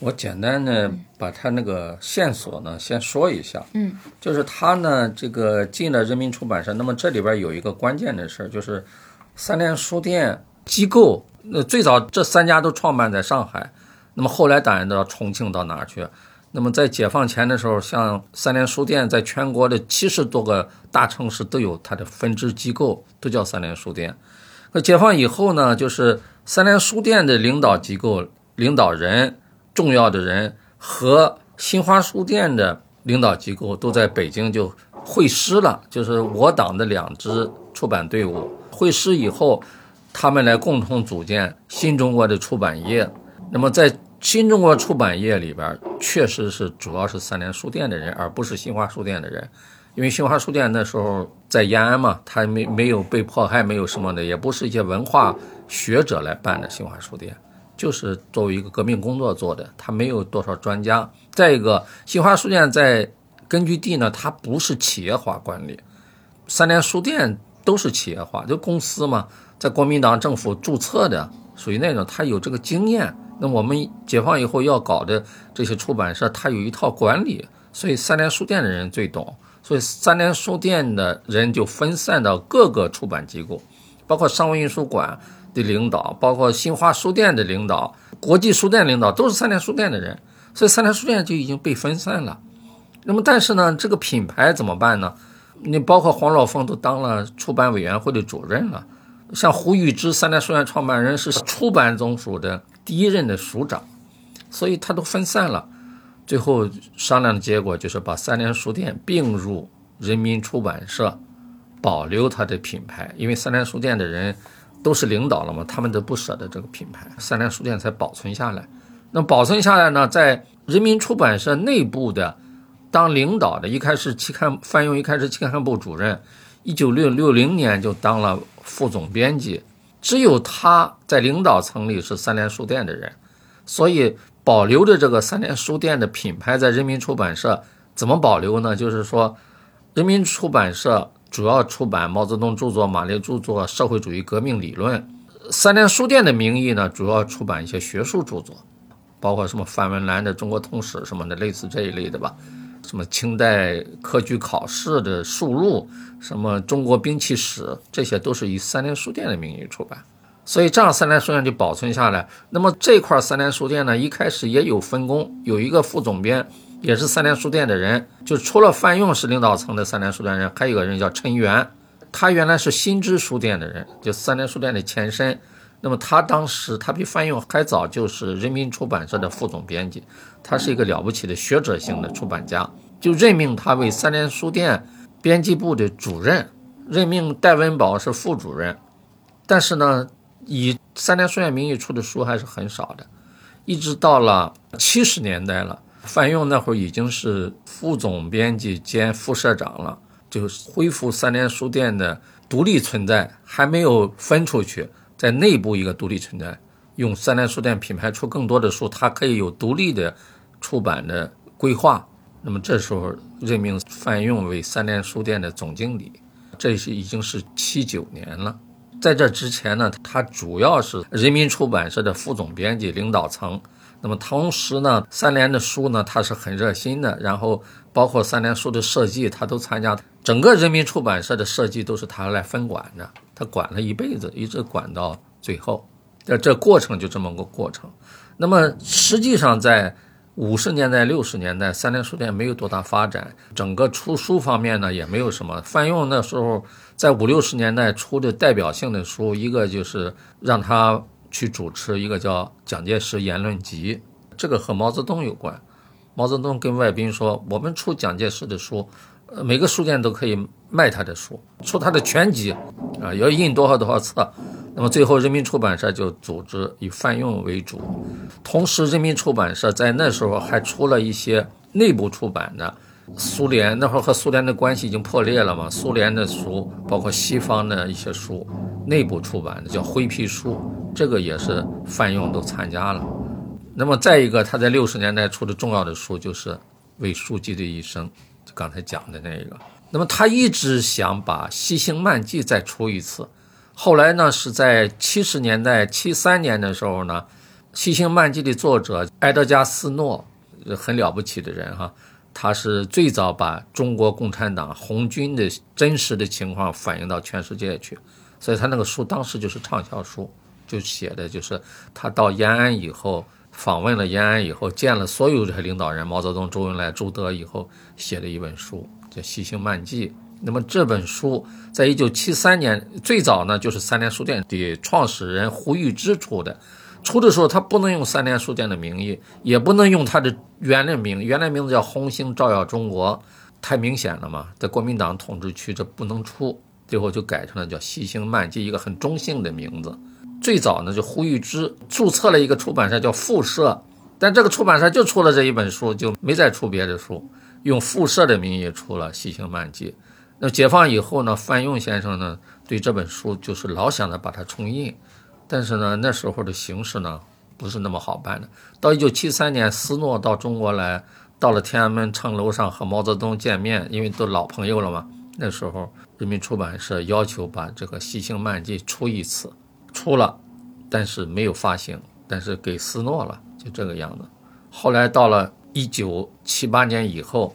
我简单的把他那个线索呢先说一下，嗯，就是他呢这个进了人民出版社，那么这里边有一个关键的事儿，就是三联书店机构，那最早这三家都创办在上海，那么后来当然到重庆到哪儿去？那么在解放前的时候，像三联书店在全国的七十多个大城市都有它的分支机构，都叫三联书店。那解放以后呢，就是三联书店的领导机构领导人。重要的人和新华书店的领导机构都在北京就会师了，就是我党的两支出版队伍会师以后，他们来共同组建新中国的出版业。那么在新中国出版业里边，确实是主要是三联书店的人，而不是新华书店的人，因为新华书店那时候在延安嘛，他没没有被迫害，没有什么的，也不是一些文化学者来办的新华书店。就是作为一个革命工作做的，他没有多少专家。再一个，新华书店在根据地呢，它不是企业化管理，三联书店都是企业化，就公司嘛，在国民党政府注册的，属于那种，他有这个经验。那我们解放以后要搞的这些出版社，它有一套管理，所以三联书店的人最懂。所以三联书店的人就分散到各个出版机构，包括商务印书馆。的领导，包括新华书店的领导、国际书店领导，都是三联书店的人，所以三联书店就已经被分散了。那么，但是呢，这个品牌怎么办呢？你包括黄老峰都当了出版委员会的主任了，像胡玉芝，三联书店创办人是出版总署的第一任的署长，所以他都分散了。最后商量的结果就是把三联书店并入人民出版社，保留它的品牌，因为三联书店的人。都是领导了嘛，他们都不舍得这个品牌，三联书店才保存下来。那保存下来呢，在人民出版社内部的当领导的，一开始期刊范用一开始期刊部主任，一九六六零年就当了副总编辑。只有他在领导层里是三联书店的人，所以保留着这个三联书店的品牌在人民出版社。怎么保留呢？就是说，人民出版社。主要出版毛泽东著作、马列著作、社会主义革命理论。三联书店的名义呢，主要出版一些学术著作，包括什么范文澜的《中国通史》什么的，类似这一类的吧。什么清代科举考试的述录，什么中国兵器史，这些都是以三联书店的名义出版。所以这样三联书店就保存下来。那么这块三联书店呢，一开始也有分工，有一个副总编。也是三联书店的人，就除了范用是领导层的三联书店人，还有个人叫陈元，他原来是新知书店的人，就三联书店的前身。那么他当时他比范用还早，就是人民出版社的副总编辑，他是一个了不起的学者型的出版家，就任命他为三联书店编辑部的主任，任命戴文宝是副主任。但是呢，以三联书店名义出的书还是很少的，一直到了七十年代了。范用那会儿已经是副总编辑兼副社长了，就恢复三联书店的独立存在，还没有分出去，在内部一个独立存在，用三联书店品牌出更多的书，它可以有独立的出版的规划。那么这时候任命范用为三联书店的总经理，这是已经是七九年了。在这之前呢，他主要是人民出版社的副总编辑、领导层。那么同时呢，三联的书呢，他是很热心的。然后包括三联书的设计，他都参加。整个人民出版社的设计都是他来分管的，他管了一辈子，一直管到最后。这这过程就这么个过程。那么实际上在五十年代、六十年代，三联书店没有多大发展，整个出书方面呢也没有什么。范用那时候在五六十年代出的代表性的书，一个就是让他。去主持一个叫《蒋介石言论集》，这个和毛泽东有关。毛泽东跟外宾说：“我们出蒋介石的书，呃，每个书店都可以卖他的书，出他的全集，啊，要印多少多少册。那么最后，人民出版社就组织以范用为主，同时，人民出版社在那时候还出了一些内部出版的。”苏联那会儿和苏联的关系已经破裂了嘛？苏联的书，包括西方的一些书，内部出版的叫灰皮书，这个也是范用都参加了。那么再一个，他在六十年代出的重要的书就是《为书记的一生》，就刚才讲的那个。那么他一直想把《西行漫记》再出一次，后来呢是在七十年代七三年的时候呢，《西行漫记》的作者埃德加·斯诺，很了不起的人哈。他是最早把中国共产党红军的真实的情况反映到全世界去，所以他那个书当时就是畅销书，就写的就是他到延安以后访问了延安以后见了所有这些领导人，毛泽东、周恩来、朱德以后写的一本书叫《西行漫记》。那么这本书在一九七三年最早呢，就是三联书店的创始人胡玉芝出的。出的时候，他不能用三联书店的名义，也不能用他的原来名，原来名字叫红星照耀中国，太明显了嘛，在国民党统治区这不能出，最后就改成了叫西星漫记，一个很中性的名字。最早呢，就胡玉芝注册了一个出版社叫复社，但这个出版社就出了这一本书，就没再出别的书，用复社的名义出了西星漫记。那解放以后呢，范用先生呢，对这本书就是老想着把它重印。但是呢，那时候的形势呢不是那么好办的。到一九七三年，斯诺到中国来，到了天安门城楼上和毛泽东见面，因为都老朋友了嘛。那时候，人民出版社要求把这个《西行漫记》出一次，出了，但是没有发行，但是给斯诺了，就这个样子。后来到了一九七八年以后，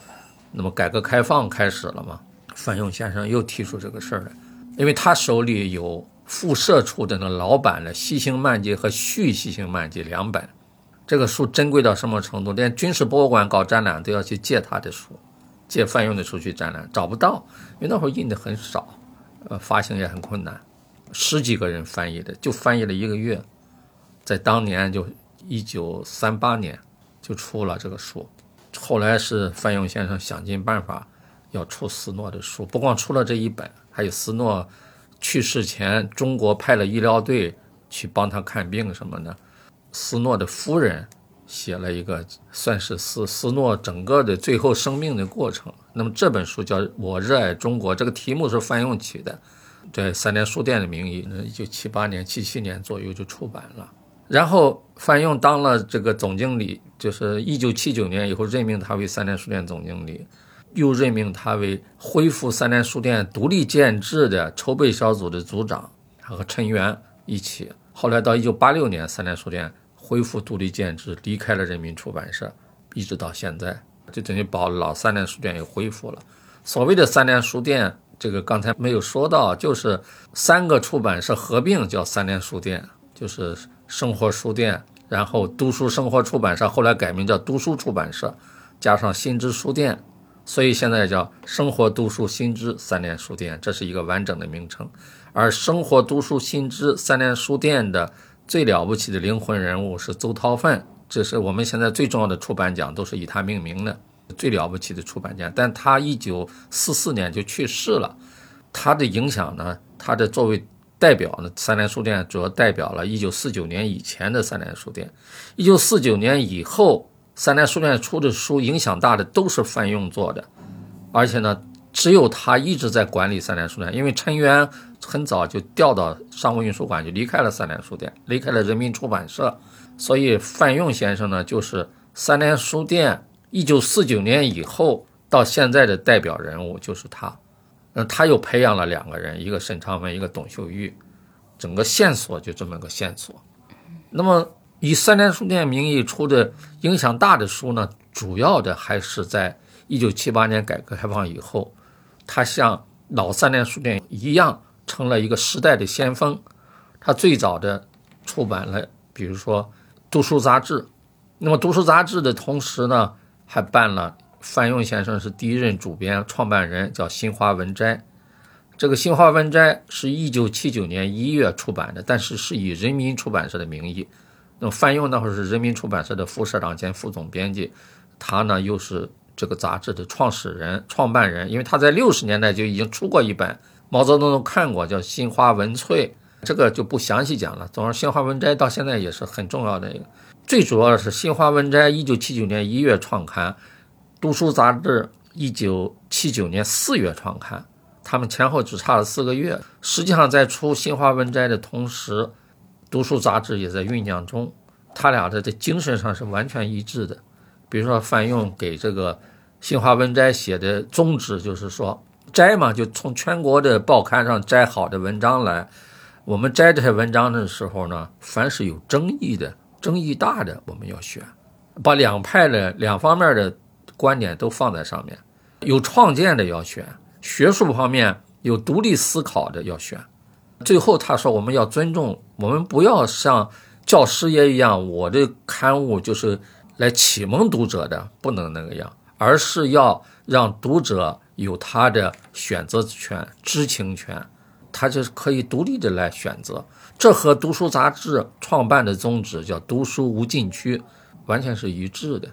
那么改革开放开始了嘛，范勇先生又提出这个事儿来，因为他手里有。复社出的那老版的《西行漫记》和《续西行漫记》两本，这个书珍贵到什么程度？连军事博物馆搞展览都要去借他的书，借范用的书去展览，找不到，因为那会儿印的很少，呃，发行也很困难。十几个人翻译的，就翻译了一个月，在当年就一九三八年就出了这个书。后来是范用先生想尽办法要出斯诺的书，不光出了这一本，还有斯诺。去世前，中国派了医疗队去帮他看病什么的。斯诺的夫人写了一个，算是斯斯诺整个的最后生命的过程。那么这本书叫《我热爱中国》，这个题目是范用起的，在三联书店的名义，一九七八年、七七年左右就出版了。然后范用当了这个总经理，就是一九七九年以后任命他为三联书店总经理。又任命他为恢复三联书店独立建制的筹备小组的组长，他和陈元一起。后来到一九八六年，三联书店恢复独立建制，离开了人民出版社，一直到现在，就等于把老三联书店又恢复了。所谓的三联书店，这个刚才没有说到，就是三个出版社合并叫三联书店，就是生活书店，然后读书生活出版社，后来改名叫读书出版社，加上新知书店。所以现在叫生活读书新知三联书店，这是一个完整的名称。而生活读书新知三联书店的最了不起的灵魂人物是邹韬奋，这是我们现在最重要的出版奖都是以他命名的，最了不起的出版家。但他一九四四年就去世了，他的影响呢，他的作为代表呢，三联书店主要代表了一九四九年以前的三联书店，一九四九年以后。三联书店出的书影响大的都是范用做的，而且呢，只有他一直在管理三联书店。因为陈元很早就调到商务印书馆，就离开了三联书店，离开了人民出版社，所以范用先生呢，就是三联书店一九四九年以后到现在的代表人物就是他。那他又培养了两个人，一个沈昌文，一个董秀玉，整个线索就这么个线索。那么以三联书店名义出的影响大的书呢，主要的还是在一九七八年改革开放以后，它像老三联书店一样，成了一个时代的先锋。他最早的出版了，比如说《读书杂志》，那么《读书杂志》的同时呢，还办了。范用先生是第一任主编、创办人，叫新华文摘。这个新华文摘是一九七九年一月出版的，但是是以人民出版社的名义。范用那会儿是人民出版社的副社长兼副总编辑，他呢又是这个杂志的创始人、创办人，因为他在六十年代就已经出过一本，毛泽东都看过，叫《新华文萃》，这个就不详细讲了。总之，新华文摘到现在也是很重要的一个。最主要的是新华文摘一九七九年一月创刊。读书杂志一九七九年四月创刊，他们前后只差了四个月。实际上，在出新华文摘的同时，读书杂志也在酝酿中。他俩的在精神上是完全一致的。比如说，范用给这个新华文摘写的宗旨就是说，摘嘛，就从全国的报刊上摘好的文章来。我们摘这些文章的时候呢，凡是有争议的、争议大的，我们要选，把两派的两方面的。观点都放在上面，有创建的要选，学术方面有独立思考的要选。最后他说，我们要尊重，我们不要像教师爷一样，我的刊物就是来启蒙读者的，不能那个样，而是要让读者有他的选择权、知情权，他就是可以独立的来选择。这和读书杂志创办的宗旨叫“读书无禁区”，完全是一致的。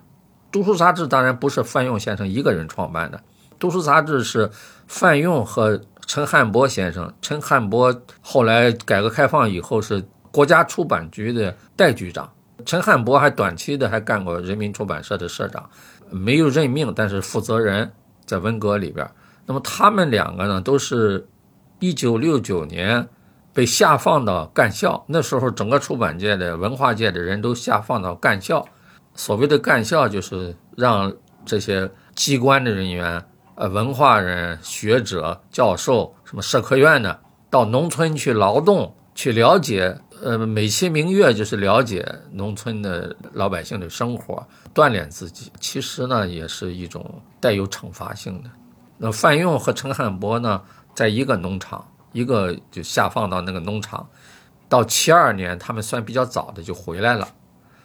读书杂志当然不是范用先生一个人创办的，读书杂志是范用和陈汉波先生。陈汉波后来改革开放以后是国家出版局的代局长，陈汉波还短期的还干过人民出版社的社长，没有任命，但是负责人在文革里边。那么他们两个呢，都是一九六九年被下放到干校，那时候整个出版界的文化界的人都下放到干校。所谓的干校，就是让这些机关的人员、呃文化人、学者、教授，什么社科院的，到农村去劳动，去了解，呃美其名曰就是了解农村的老百姓的生活，锻炼自己。其实呢，也是一种带有惩罚性的。那范用和陈汉波呢，在一个农场，一个就下放到那个农场，到七二年，他们算比较早的就回来了。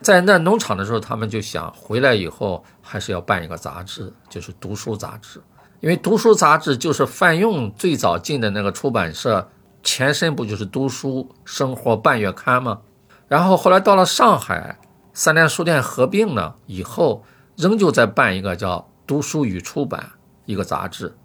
在那农场的时候，他们就想回来以后还是要办一个杂志，就是读书杂志。因为读书杂志就是范用最早进的那个出版社前身，不就是读书生活半月刊吗？然后后来到了上海，三联书店合并了以后，仍旧在办一个叫读书与出版一个杂志。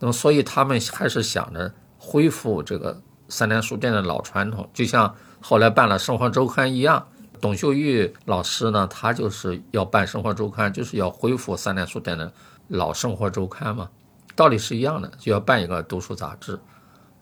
那么，所以他们还是想着恢复这个三联书店的老传统，就像后来办了生活周刊一样。董秀玉老师呢，他就是要办生活周刊，就是要恢复三联书店的老生活周刊嘛，道理是一样的，就要办一个读书杂志。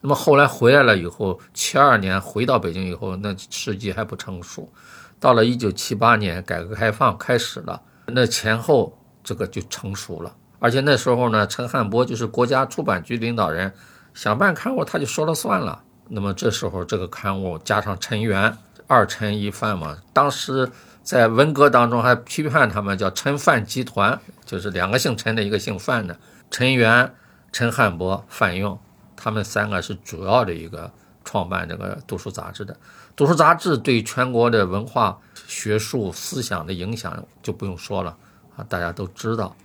那么后来回来了以后，七二年回到北京以后，那时机还不成熟。到了一九七八年，改革开放开始了，那前后这个就成熟了。而且那时候呢，陈汉波就是国家出版局领导人，想办刊物他就说了算了。那么这时候这个刊物加上陈元。二陈一范嘛，当时在文革当中还批判他们叫陈范集团，就是两个姓陈的，一个姓范的，陈元、陈汉博、范用，他们三个是主要的一个创办这个读书杂志的。读书杂志对全国的文化、学术、思想的影响就不用说了啊，大家都知道。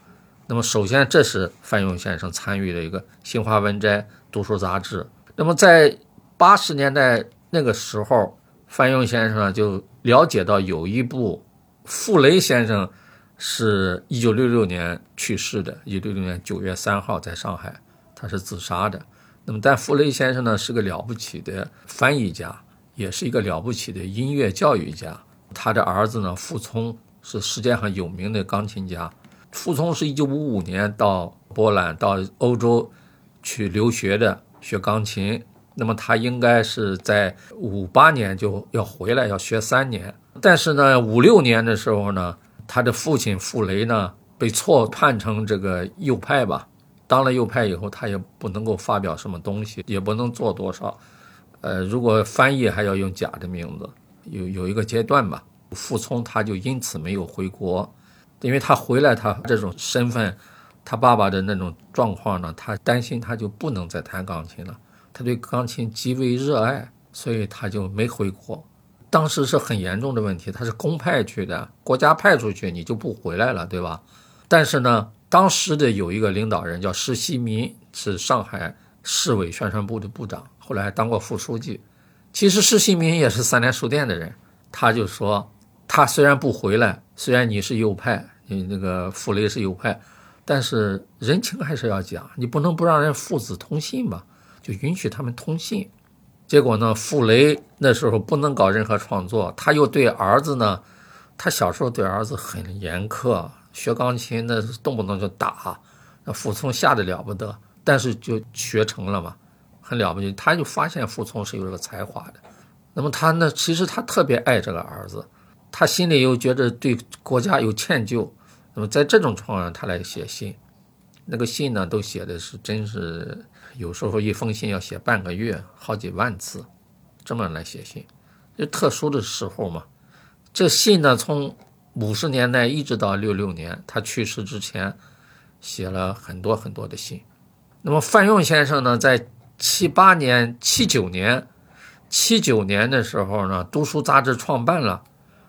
那么首先这是范用先生参与的一个新华文摘读书杂志。那么在八十年代那个时候。范用先生呢就了解到有一部，傅雷先生是一九六六年去世的，一九六六年九月三号在上海，他是自杀的。那么，但傅雷先生呢是个了不起的翻译家，也是一个了不起的音乐教育家。他的儿子呢傅聪是世界上有名的钢琴家。傅聪是一九五五年到波兰到欧洲去留学的，学钢琴。那么他应该是在五八年就要回来，要学三年。但是呢，五六年的时候呢，他的父亲傅雷呢被错判成这个右派吧。当了右派以后，他也不能够发表什么东西，也不能做多少。呃，如果翻译还要用假的名字，有有一个阶段吧。傅聪他就因此没有回国，因为他回来，他这种身份，他爸爸的那种状况呢，他担心他就不能再弹钢琴了。他对钢琴极为热爱，所以他就没回国。当时是很严重的问题，他是公派去的，国家派出去，你就不回来了，对吧？但是呢。当时的有一个领导人叫施希民，是上海市委宣传部的部长，后来还当过副书记。其实施希民也是三联书店的人，他就说，他虽然不回来，虽然你是右派，你那个傅雷是右派，但是人情还是要讲，你不能不让人父子通信吧？就允许他们通信。结果呢，傅雷那时候不能搞任何创作，他又对儿子呢，他小时候对儿子很严苛。学钢琴那是动不动就打，那傅聪吓得了不得，但是就学成了嘛，很了不起。他就发现傅聪是有这个才华的，那么他呢，其实他特别爱这个儿子，他心里又觉得对国家有歉疚，那么在这种状况，他来写信，那个信呢，都写的是真是，有时候一封信要写半个月，好几万字，这么来写信，就特殊的时候嘛，这信呢从。五十年代一直到六六年，他去世之前，写了很多很多的信。那么范用先生呢，在七八年、七九年、七九年的时候呢，读书杂志创办了。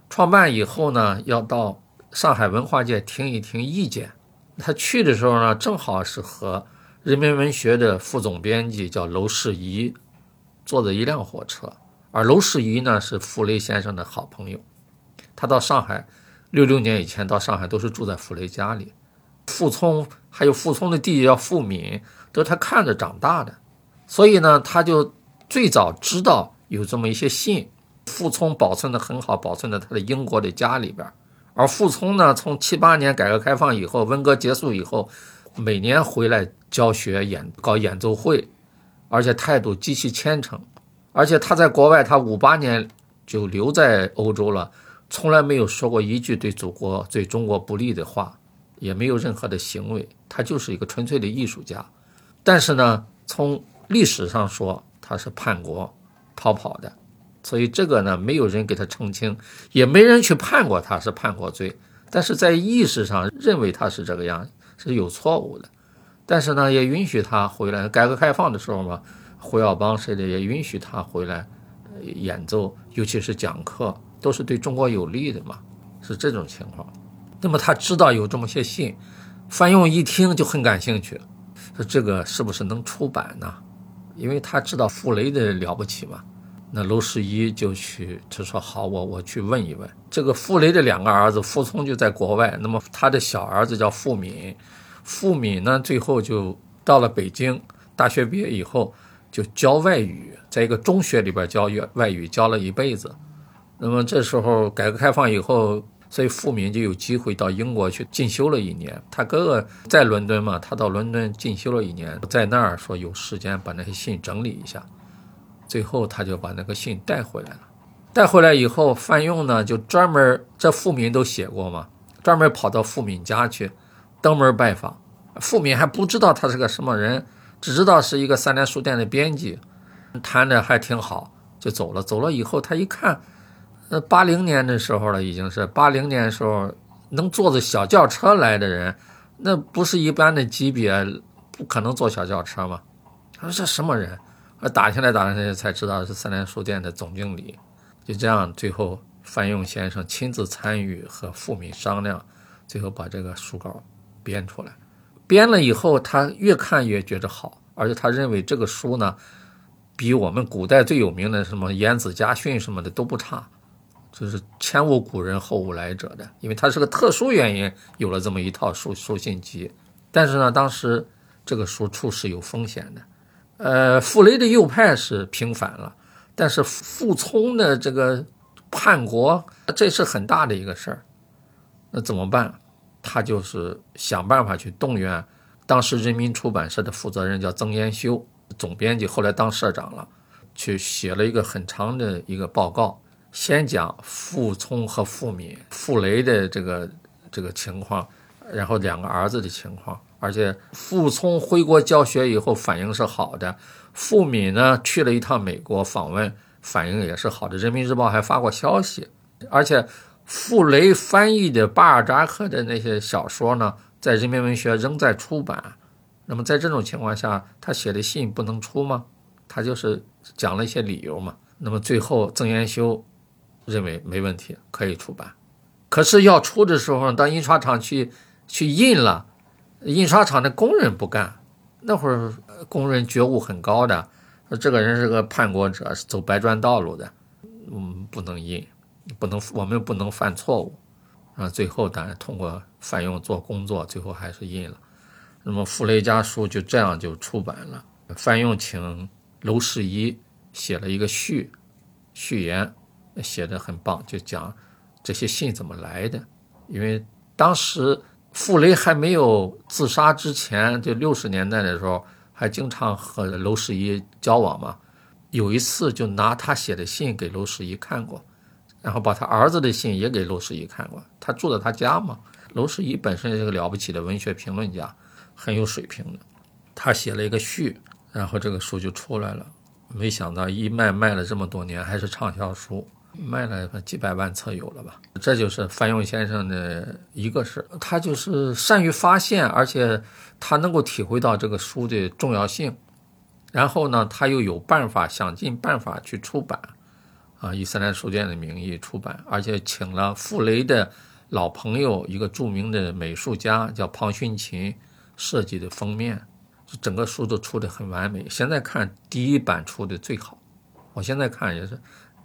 创办以后呢，要到上海文化界听一听意见。他去的时候呢，正好是和人民文学的副总编辑叫娄世仪坐着一辆火车，而娄世仪呢是傅雷先生的好朋友，他到上海。六六年以前到上海都是住在傅雷家里，傅聪还有傅聪的弟弟叫傅敏，都是他看着长大的，所以呢，他就最早知道有这么一些信，傅聪保存的很好，保存在他的英国的家里边。而傅聪呢，从七八年改革开放以后，文革结束以后，每年回来教学演搞演奏会，而且态度极其虔诚，而且他在国外，他五八年就留在欧洲了。从来没有说过一句对祖国、对中国不利的话，也没有任何的行为。他就是一个纯粹的艺术家。但是呢，从历史上说，他是叛国、逃跑的。所以这个呢，没有人给他澄清，也没人去判过他是叛国罪。但是在意识上认为他是这个样，是有错误的。但是呢，也允许他回来。改革开放的时候嘛，胡耀邦谁的也允许他回来演奏，尤其是讲课。都是对中国有利的嘛，是这种情况。那么他知道有这么些信，范用一听就很感兴趣，说这个是不是能出版呢？因为他知道傅雷的了不起嘛。那娄世一就去，就说好，我我去问一问。这个傅雷的两个儿子，傅聪就在国外，那么他的小儿子叫傅敏，傅敏呢最后就到了北京，大学毕业以后就教外语，在一个中学里边教外外语，教了一辈子。那么这时候改革开放以后，所以傅敏就有机会到英国去进修了一年。他哥哥在伦敦嘛，他到伦敦进修了一年，在那儿说有时间把那些信整理一下。最后他就把那个信带回来了。带回来以后，范用呢就专门这傅敏都写过嘛，专门跑到傅敏家去登门拜访。傅敏还不知道他是个什么人，只知道是一个三联书店的编辑，谈的还挺好，就走了。走了以后，他一看。呃八零年的时候了，已经是八零年时候能坐着小轿车来的人，那不是一般的级别，不可能坐小轿车嘛。他说这什么人？打听来打听去才知道是三联书店的总经理。就这样，最后范用先生亲自参与和傅敏商量，最后把这个书稿编出来。编了以后，他越看越觉得好，而且他认为这个书呢，比我们古代最有名的什么《颜子家训》什么的都不差。就是前无古人后无来者的，因为他是个特殊原因有了这么一套书书信集。但是呢，当时这个书出是有风险的。呃，傅雷的右派是平反了，但是傅聪的这个叛国，这是很大的一个事儿。那怎么办？他就是想办法去动员当时人民出版社的负责人叫曾延修，总编辑，后来当社长了，去写了一个很长的一个报告。先讲傅聪和傅敏、傅雷的这个这个情况，然后两个儿子的情况，而且傅聪回国教学以后反应是好的，傅敏呢去了一趟美国访问，反应也是好的，《人民日报》还发过消息，而且傅雷翻译的巴尔扎克的那些小说呢，在人民文学仍在出版。那么在这种情况下，他写的信不能出吗？他就是讲了一些理由嘛。那么最后曾延修认为没问题，可以出版。可是要出的时候，到印刷厂去去印了，印刷厂的工人不干。那会儿工人觉悟很高的，说这个人是个叛国者，是走白砖道路的，嗯，不能印，不能，我们不能犯错误。啊，最后当然通过范用做工作，最后还是印了。那么《傅雷家书》就这样就出版了。范用请娄世一写了一个序，序言写的很棒，就讲这些信怎么来的。因为当时傅雷还没有自杀之前，就六十年代的时候，还经常和娄世一交往嘛。有一次就拿他写的信给娄世一看过，然后把他儿子的信也给娄世一看过。他住在他家嘛。娄世一本身是个了不起的文学评论家。很有水平的，他写了一个序，然后这个书就出来了。没想到一卖卖了这么多年，还是畅销书，卖了几百万册有了吧？这就是范用先生的一个事，他就是善于发现，而且他能够体会到这个书的重要性。然后呢，他又有办法，想尽办法去出版，啊，以三联书店的名义出版，而且请了傅雷的老朋友，一个著名的美术家叫庞勋琴。设计的封面，整个书都出的很完美。现在看第一版出的最好，我现在看也是，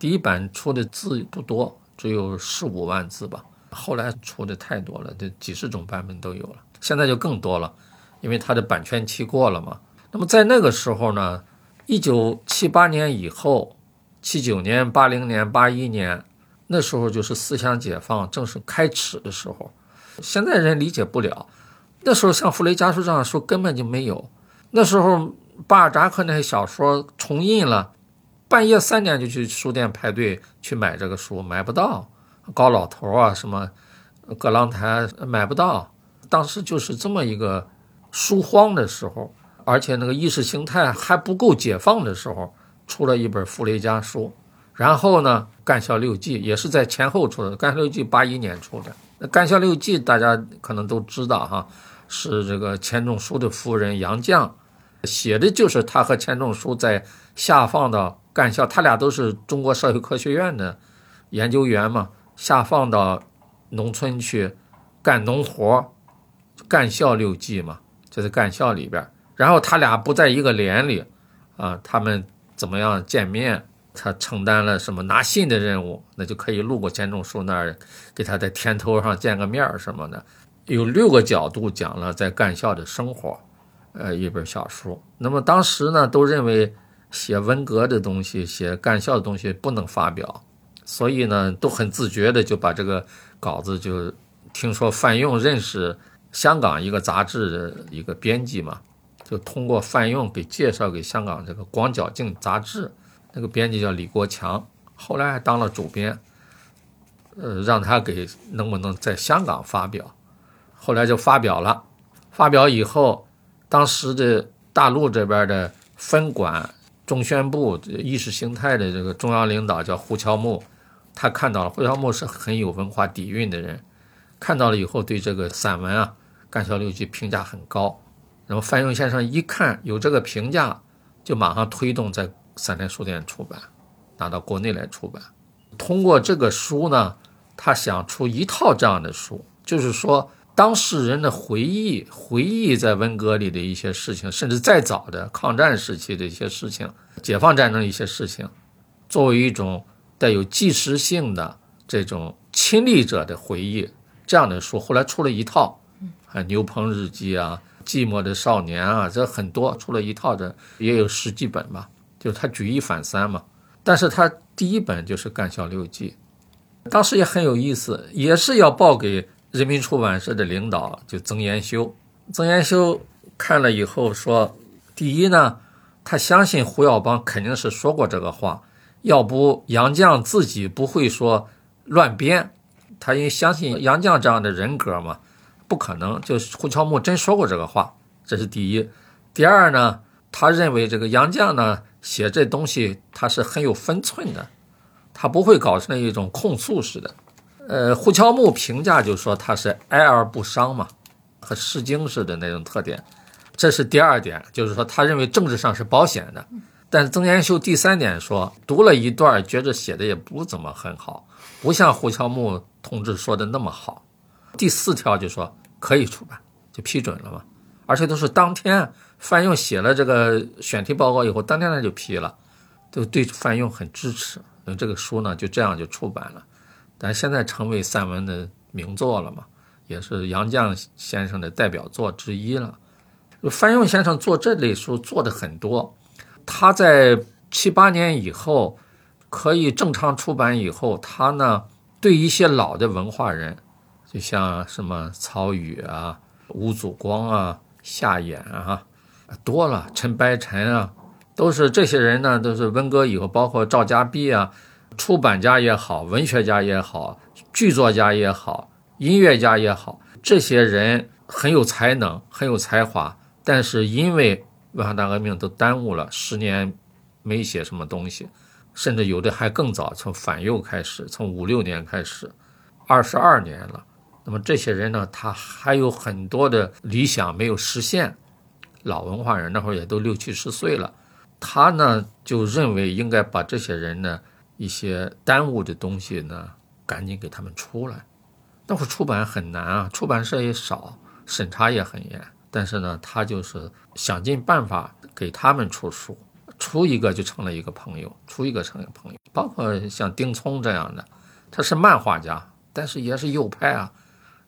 第一版出的字不多，只有十五万字吧。后来出的太多了，这几十种版本都有了。现在就更多了，因为它的版权期过了嘛。那么在那个时候呢，一九七八年以后，七九年、八零年、八一年，那时候就是思想解放正式开始的时候，现在人理解不了。那时候像《傅雷家书》这样的书根本就没有。那时候巴尔扎克那些小说重印了，半夜三点就去书店排队去买这个书，买不到。高老头啊，什么葛朗台买不到。当时就是这么一个书荒的时候，而且那个意识形态还不够解放的时候，出了一本《傅雷家书》。然后呢，《干校六记》也是在前后出的，《干校六记》八一年出的。那《干校六记》大家可能都知道哈。是这个钱钟书的夫人杨绛写的，就是他和钱钟书在下放到干校，他俩都是中国社会科学院的研究员嘛，下放到农村去干农活，干校六记嘛，就是干校里边。然后他俩不在一个连里啊，他们怎么样见面？他承担了什么拿信的任务，那就可以路过钱钟书那儿，给他在天头上见个面什么的。有六个角度讲了在干校的生活，呃，一本小书。那么当时呢，都认为写文革的东西、写干校的东西不能发表，所以呢，都很自觉的就把这个稿子就听说范用认识香港一个杂志的一个编辑嘛，就通过范用给介绍给香港这个《广角镜》杂志，那个编辑叫李国强，后来还当了主编，呃，让他给能不能在香港发表。后来就发表了，发表以后，当时的大陆这边的分管中宣部意识形态的这个中央领导叫胡乔木，他看到了，胡乔木是很有文化底蕴的人，看到了以后对这个散文啊《干校六记》评价很高。然后范用先生一看有这个评价，就马上推动在三联书店出版，拿到国内来出版。通过这个书呢，他想出一套这样的书，就是说。当事人的回忆，回忆在文革里的一些事情，甚至再早的抗战时期的一些事情，解放战争一些事情，作为一种带有纪实性的这种亲历者的回忆，这样的书后来出了一套，啊《牛棚日记》啊，《寂寞的少年》啊，这很多出了一套的，也有十几本吧，就是他举一反三嘛。但是他第一本就是《干校六记》，当时也很有意思，也是要报给。人民出版社的领导就曾延修，曾延修看了以后说：“第一呢，他相信胡耀邦肯定是说过这个话，要不杨绛自己不会说乱编。他因为相信杨绛这样的人格嘛，不可能。就是胡乔木真说过这个话，这是第一。第二呢，他认为这个杨绛呢写这东西他是很有分寸的，他不会搞成一种控诉似的。呃，胡乔木评价就说他是哀而不伤嘛，和《诗经》似的那种特点。这是第二点，就是说他认为政治上是保险的。但曾延秀第三点说，读了一段，觉着写的也不怎么很好，不像胡乔木同志说的那么好。第四条就说可以出版，就批准了嘛，而且都是当天范用写了这个选题报告以后，当天他就批了，都对范用很支持。那这个书呢就这样就出版了，但现在成为散文的名作了嘛，也是杨绛先生的代表作之一了。范用先生做这类书做的很多。他在七八年以后可以正常出版以后，他呢对一些老的文化人，就像什么曹禺啊、吴祖光啊、夏衍啊，多了陈白尘啊，都是这些人呢，都是文革以后，包括赵家弼啊，出版家也好，文学家也好，剧作家也好，音乐家也好，这些人很有才能，很有才华，但是因为。文化大革命都耽误了十年，没写什么东西，甚至有的还更早，从反右开始，从五六年开始，二十二年了。那么这些人呢，他还有很多的理想没有实现。老文化人那会儿也都六七十岁了，他呢就认为应该把这些人呢一些耽误的东西呢赶紧给他们出来。那会儿出版很难啊，出版社也少，审查也很严。但是呢，他就是想尽办法给他们出书，出一个就成了一个朋友，出一个成一个朋友。包括像丁聪这样的，他是漫画家，但是也是右派啊，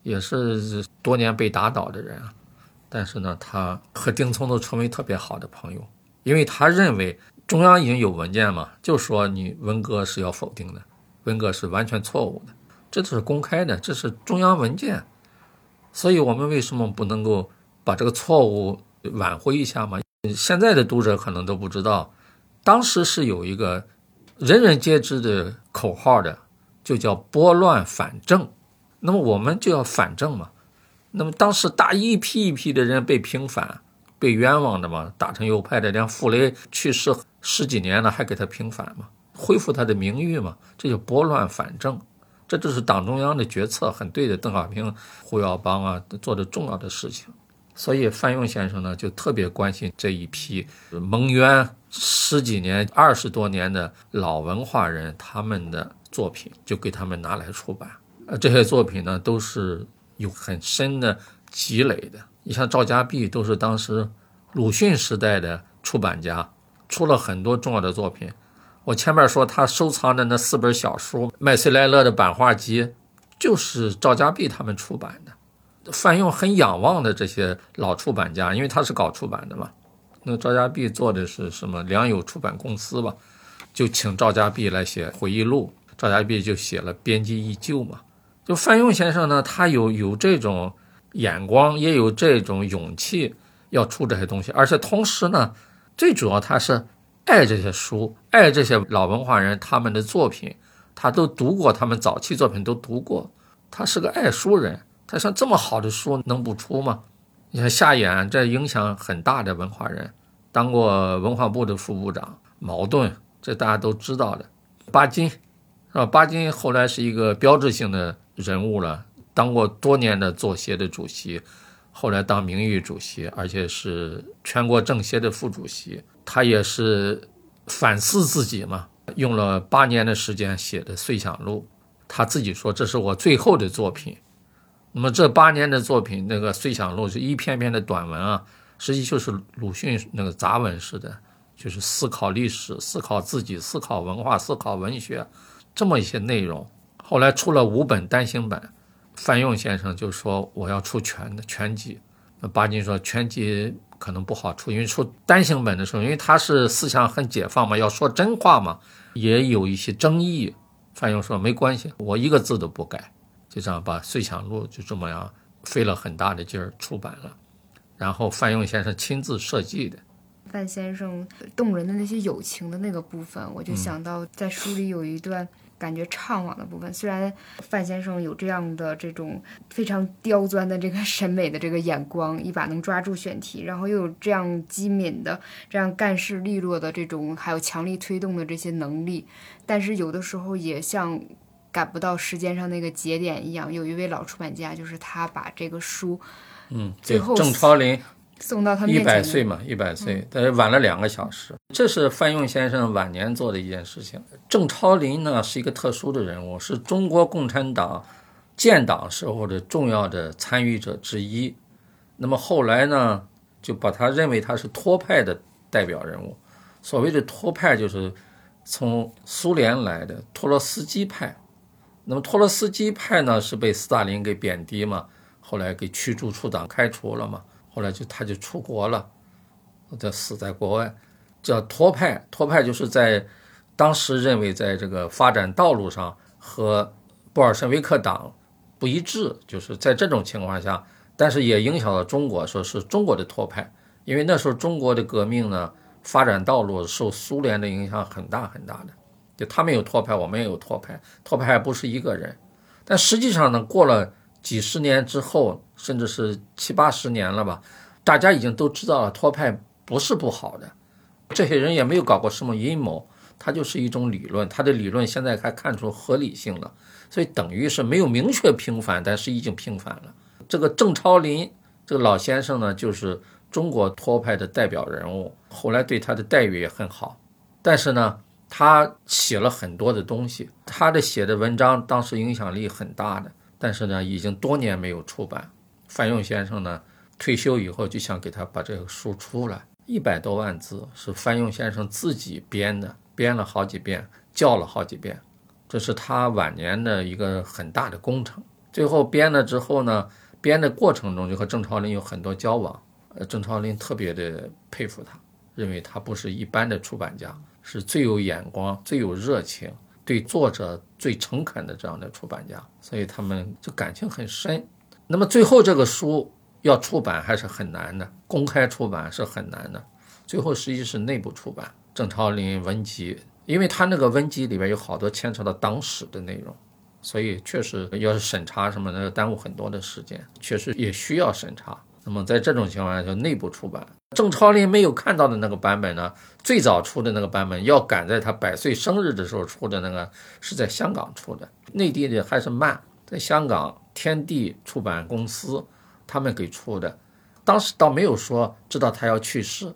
也是多年被打倒的人啊。但是呢，他和丁聪都成为特别好的朋友，因为他认为中央已经有文件嘛，就说你文革是要否定的，文革是完全错误的，这都是公开的，这是中央文件。所以我们为什么不能够？把这个错误挽回一下嘛？现在的读者可能都不知道，当时是有一个人人皆知的口号的，就叫拨乱反正。那么我们就要反正嘛。那么当时大一批一批的人被平反、被冤枉的嘛，打成右派的，连傅雷去世十几年了还给他平反嘛，恢复他的名誉嘛，这就拨乱反正。这就是党中央的决策，很对的。邓小平、胡耀邦啊做的重要的事情。所以范用先生呢，就特别关心这一批蒙冤十几年、二十多年的老文化人，他们的作品就给他们拿来出版。呃，这些作品呢，都是有很深的积累的。你像赵家弼，都是当时鲁迅时代的出版家，出了很多重要的作品。我前面说他收藏的那四本小书《麦穗莱勒的版画集》，就是赵家弼他们出版的。范用很仰望的这些老出版家，因为他是搞出版的嘛。那赵家弼做的是什么？良友出版公司吧，就请赵家弼来写回忆录，赵家弼就写了《编辑忆旧》嘛。就范用先生呢，他有有这种眼光，也有这种勇气要出这些东西，而且同时呢，最主要他是爱这些书，爱这些老文化人他们的作品，他都读过，他们早期作品都读过，他是个爱书人。他像这么好的书能不出吗？你看夏衍，这影响很大的文化人，当过文化部的副部长。茅盾，这大家都知道的。巴金，是吧？巴金后来是一个标志性的人物了，当过多年的作协的主席，后来当名誉主席，而且是全国政协的副主席。他也是反思自己嘛，用了八年的时间写的《碎想录》，他自己说这是我最后的作品。那么这八年的作品，那个《碎想录》是一篇篇的短文啊，实际就是鲁迅那个杂文似的，就是思考历史、思考自己、思考文化、思考文学，这么一些内容。后来出了五本单行本，范用先生就说我要出全的全集。那巴金说全集可能不好出，因为出单行本的时候，因为他是思想很解放嘛，要说真话嘛，也有一些争议。范用说没关系，我一个字都不改。就这样把《碎想录》就这么样费了很大的劲儿出版了，然后范用先生亲自设计的。范先生动人的那些友情的那个部分，我就想到在书里有一段感觉怅惘的部分。虽然范先生有这样的这种非常刁钻的这个审美的这个眼光，一把能抓住选题，然后又有这样机敏的、这样干事利落的这种，还有强力推动的这些能力，但是有的时候也像赶不到时间上那个节点一样。有一位老出版家，就是他把这个书，嗯，最后郑超林。送到他一面前的百岁嘛，一百岁，但是晚了两个小时。这是范用先生晚年做的一件事情。郑超林呢是一个特殊的人物，是中国共产党建党时候的重要的参与者之一。那么后来呢，就把他认为他是托派的代表人物。所谓的托派，就是从苏联来的托洛斯基派。那么托洛斯基派呢是被斯大林给贬低嘛，后来给驱逐出党，开除了嘛。后来就他就出国了，就死在国外，叫托派。托派就是在当时认为在这个发展道路上和布尔什维克党不一致，就是在这种情况下，但是也影响到中国，说是中国的托派，因为那时候中国的革命呢发展道路受苏联的影响很大很大的，就他们有托派，我们也有托派，托派还不是一个人，但实际上呢，过了。几十年之后，甚至是七八十年了吧，大家已经都知道了托派不是不好的，这些人也没有搞过什么阴谋，他就是一种理论，他的理论现在还看出合理性了，所以等于是没有明确平反，但是已经平反了。这个郑超林这个老先生呢，就是中国托派的代表人物，后来对他的待遇也很好，但是呢，他写了很多的东西，他的写的文章当时影响力很大的。但是呢，已经多年没有出版。范用先生呢，退休以后就想给他把这个书出来，一百多万字是范用先生自己编的，编了好几遍，校了好几遍，这是他晚年的一个很大的工程。最后编了之后呢，编的过程中就和郑超林有很多交往，呃，郑超林特别的佩服他，认为他不是一般的出版家，是最有眼光、最有热情。对作者最诚恳的这样的出版家，所以他们就感情很深。那么最后这个书要出版还是很难的，公开出版是很难的。最后实际是内部出版，郑超林文集，因为他那个文集里边有好多牵扯到党史的内容，所以确实要是审查什么的，耽误很多的时间，确实也需要审查。那么在这种情况下，就内部出版。郑超林没有看到的那个版本呢？最早出的那个版本要赶在他百岁生日的时候出的那个，是在香港出的，内地的还是慢，在香港天地出版公司他们给出的。当时倒没有说知道他要去世，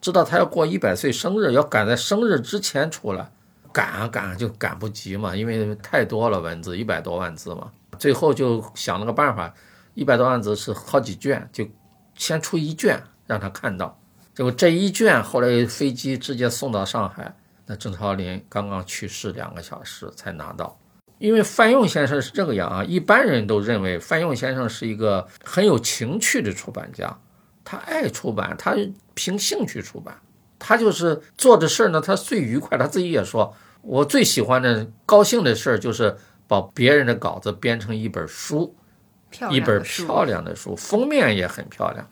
知道他要过一百岁生日，要赶在生日之前出来，赶啊赶就赶不及嘛，因为太多了文字，一百多万字嘛。最后就想了个办法，一百多万字是好几卷，就先出一卷。让他看到，结果这一卷后来飞机直接送到上海。那郑超林刚刚去世两个小时才拿到。因为范用先生是这个样啊，一般人都认为范用先生是一个很有情趣的出版家，他爱出版，他凭兴趣出版，他就是做的事儿呢，他最愉快。他自己也说，我最喜欢的高兴的事儿就是把别人的稿子编成一本书，一本漂亮的书，封面也很漂亮。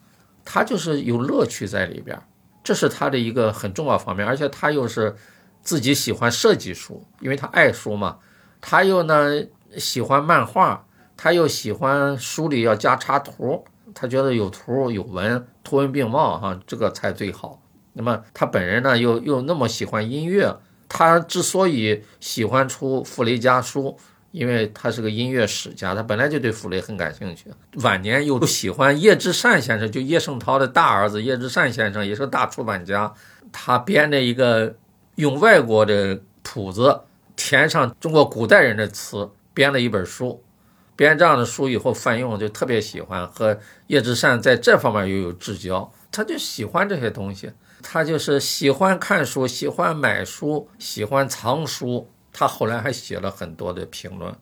他就是有乐趣在里边，这是他的一个很重要方面，而且他又是自己喜欢设计书，因为他爱书嘛。他又呢喜欢漫画，他又喜欢书里要加插图，他觉得有图有文，图文并茂哈，这个才最好。那么他本人呢又又那么喜欢音乐，他之所以喜欢出傅雷家书。因为他是个音乐史家，他本来就对傅雷很感兴趣。晚年又喜欢叶之善先生，就叶圣陶的大儿子叶之善先生，也是个大出版家。他编的一个用外国的谱子填上中国古代人的词，编了一本书。编这样的书以后，范用就特别喜欢，和叶之善在这方面又有至交。他就喜欢这些东西，他就是喜欢看书，喜欢买书，喜欢藏书。他后来还写了很多的评论，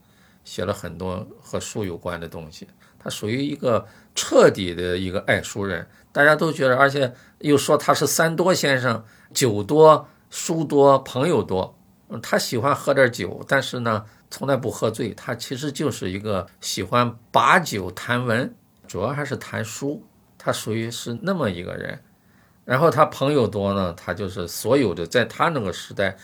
写了很多和书有关的东西。他属于一个彻底的一个爱书人，大家都觉得，而且又说他是三多先生，酒多、书多、朋友多。他喜欢喝点酒，但是呢，从来不喝醉。他其实就是一个喜欢把酒谈文，主要还是谈书。他属于是那么一个人。然后他朋友多呢，他就是所有的在他那个时代。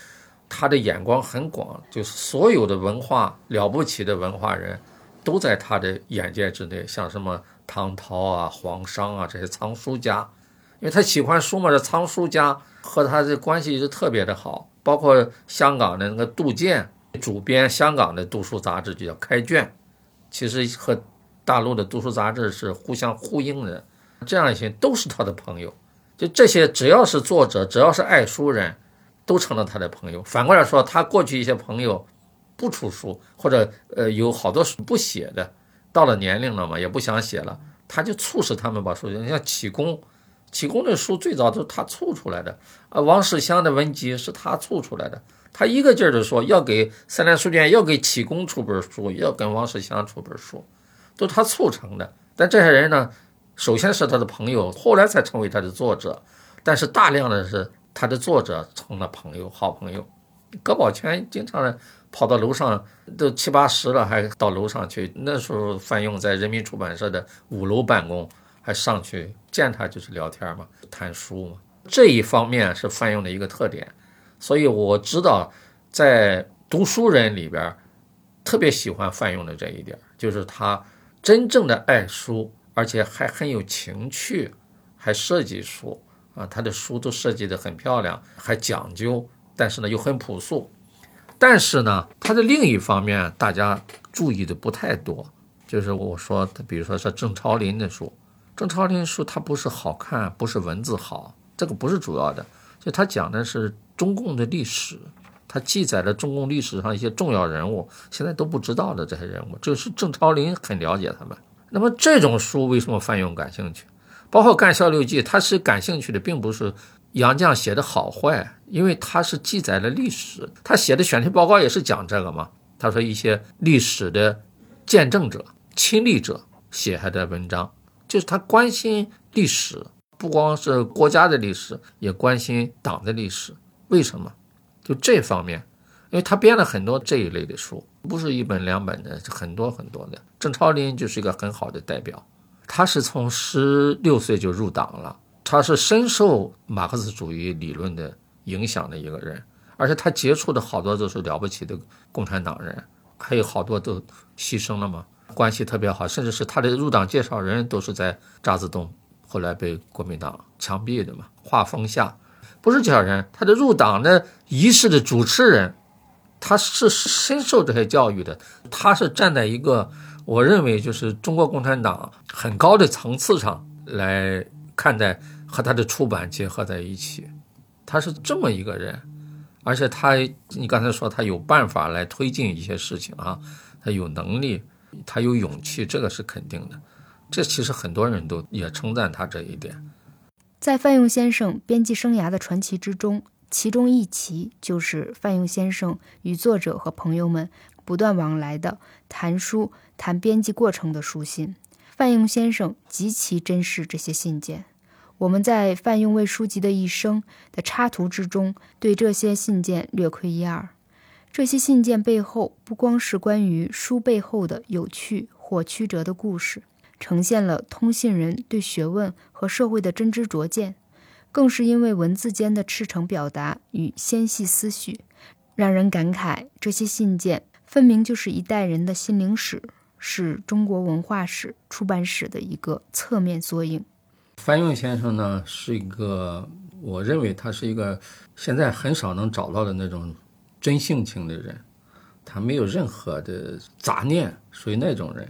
他的眼光很广，就是所有的文化了不起的文化人，都在他的眼界之内。像什么唐涛啊、黄商啊这些藏书家，因为他喜欢书嘛，这藏书家和他的关系就特别的好。包括香港的那个杜建主编香港的读书杂志，就叫《开卷》，其实和大陆的读书杂志是互相呼应的。这样一些都是他的朋友，就这些只要是作者，只要是爱书人。都成了他的朋友。反过来说，他过去一些朋友不出书，或者呃有好多书不写的，到了年龄了嘛，也不想写了，他就促使他们把书。你像启功，启功的书最早都是他促出来的啊。王世襄的文集是他促出来的，他一个劲儿的说要给三联书店，要给启功出本书，要跟王世襄出本书，都他促成的。但这些人呢，首先是他的朋友，后来才成为他的作者，但是大量的是。他的作者成了朋友，好朋友。葛宝全经常跑到楼上，都七八十了，还到楼上去。那时候范用在人民出版社的五楼办公，还上去见他就是聊天嘛，谈书嘛。这一方面是范用的一个特点，所以我知道在读书人里边特别喜欢范用的这一点，就是他真正的爱书，而且还很有情趣，还设计书。啊，他的书都设计得很漂亮，还讲究，但是呢又很朴素。但是呢，他的另一方面大家注意的不太多，就是我说，比如说是郑超林的书，郑超林书他不是好看，不是文字好，这个不是主要的，就他讲的是中共的历史，他记载了中共历史上一些重要人物，现在都不知道的这些人物，就是郑超林很了解他们。那么这种书为什么范勇感兴趣？包括《干校六记》，他是感兴趣的，并不是杨绛写的好坏，因为他是记载了历史。他写的选题报告也是讲这个嘛。他说一些历史的见证者、亲历者写下的文章，就是他关心历史，不光是国家的历史，也关心党的历史。为什么？就这方面，因为他编了很多这一类的书，不是一本两本的，很多很多的。郑超林就是一个很好的代表。他是从十六岁就入党了，他是深受马克思主义理论的影响的一个人，而且他接触的好多都是了不起的共产党人，还有好多都牺牲了嘛，关系特别好，甚至是他的入党介绍人都是在渣滓洞，后来被国民党枪毙的嘛。画风下不是介绍人，他的入党的仪式的主持人，他是深受这些教育的，他是站在一个。我认为就是中国共产党很高的层次上来看待和他的出版结合在一起，他是这么一个人，而且他你刚才说他有办法来推进一些事情啊，他有能力，他有勇气，这个是肯定的。这其实很多人都也称赞他这一点。在范用先生编辑生涯的传奇之中，其中一奇就是范用先生与作者和朋友们不断往来的谈书。谈编辑过程的书信，范用先生极其珍视这些信件。我们在范用为书籍的一生的插图之中，对这些信件略窥一二。这些信件背后，不光是关于书背后的有趣或曲折的故事，呈现了通信人对学问和社会的真知灼见，更是因为文字间的赤诚表达与纤细思绪，让人感慨这些信件分明就是一代人的心灵史。是中国文化史、出版史的一个侧面缩影。范用先生呢，是一个，我认为他是一个现在很少能找到的那种真性情的人，他没有任何的杂念，属于那种人。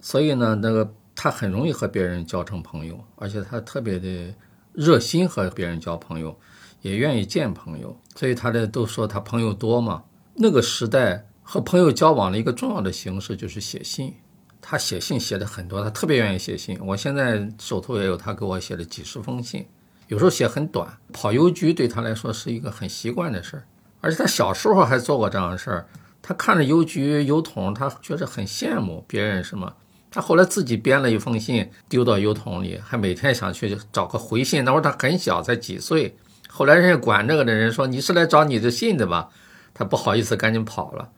所以呢，那个他很容易和别人交成朋友，而且他特别的热心和别人交朋友，也愿意见朋友。所以他的都说他朋友多嘛。那个时代。和朋友交往的一个重要的形式就是写信，他写信写的很多，他特别愿意写信。我现在手头也有他给我写的几十封信，有时候写很短。跑邮局对他来说是一个很习惯的事儿，而且他小时候还做过这样的事儿。他看着邮局邮筒，他觉得很羡慕别人，什么？他后来自己编了一封信丢到邮筒里，还每天想去找个回信。那会儿他很小，才几岁。后来人家管这个的人说：“你是来找你的信的吧？”他不好意思，赶紧跑了。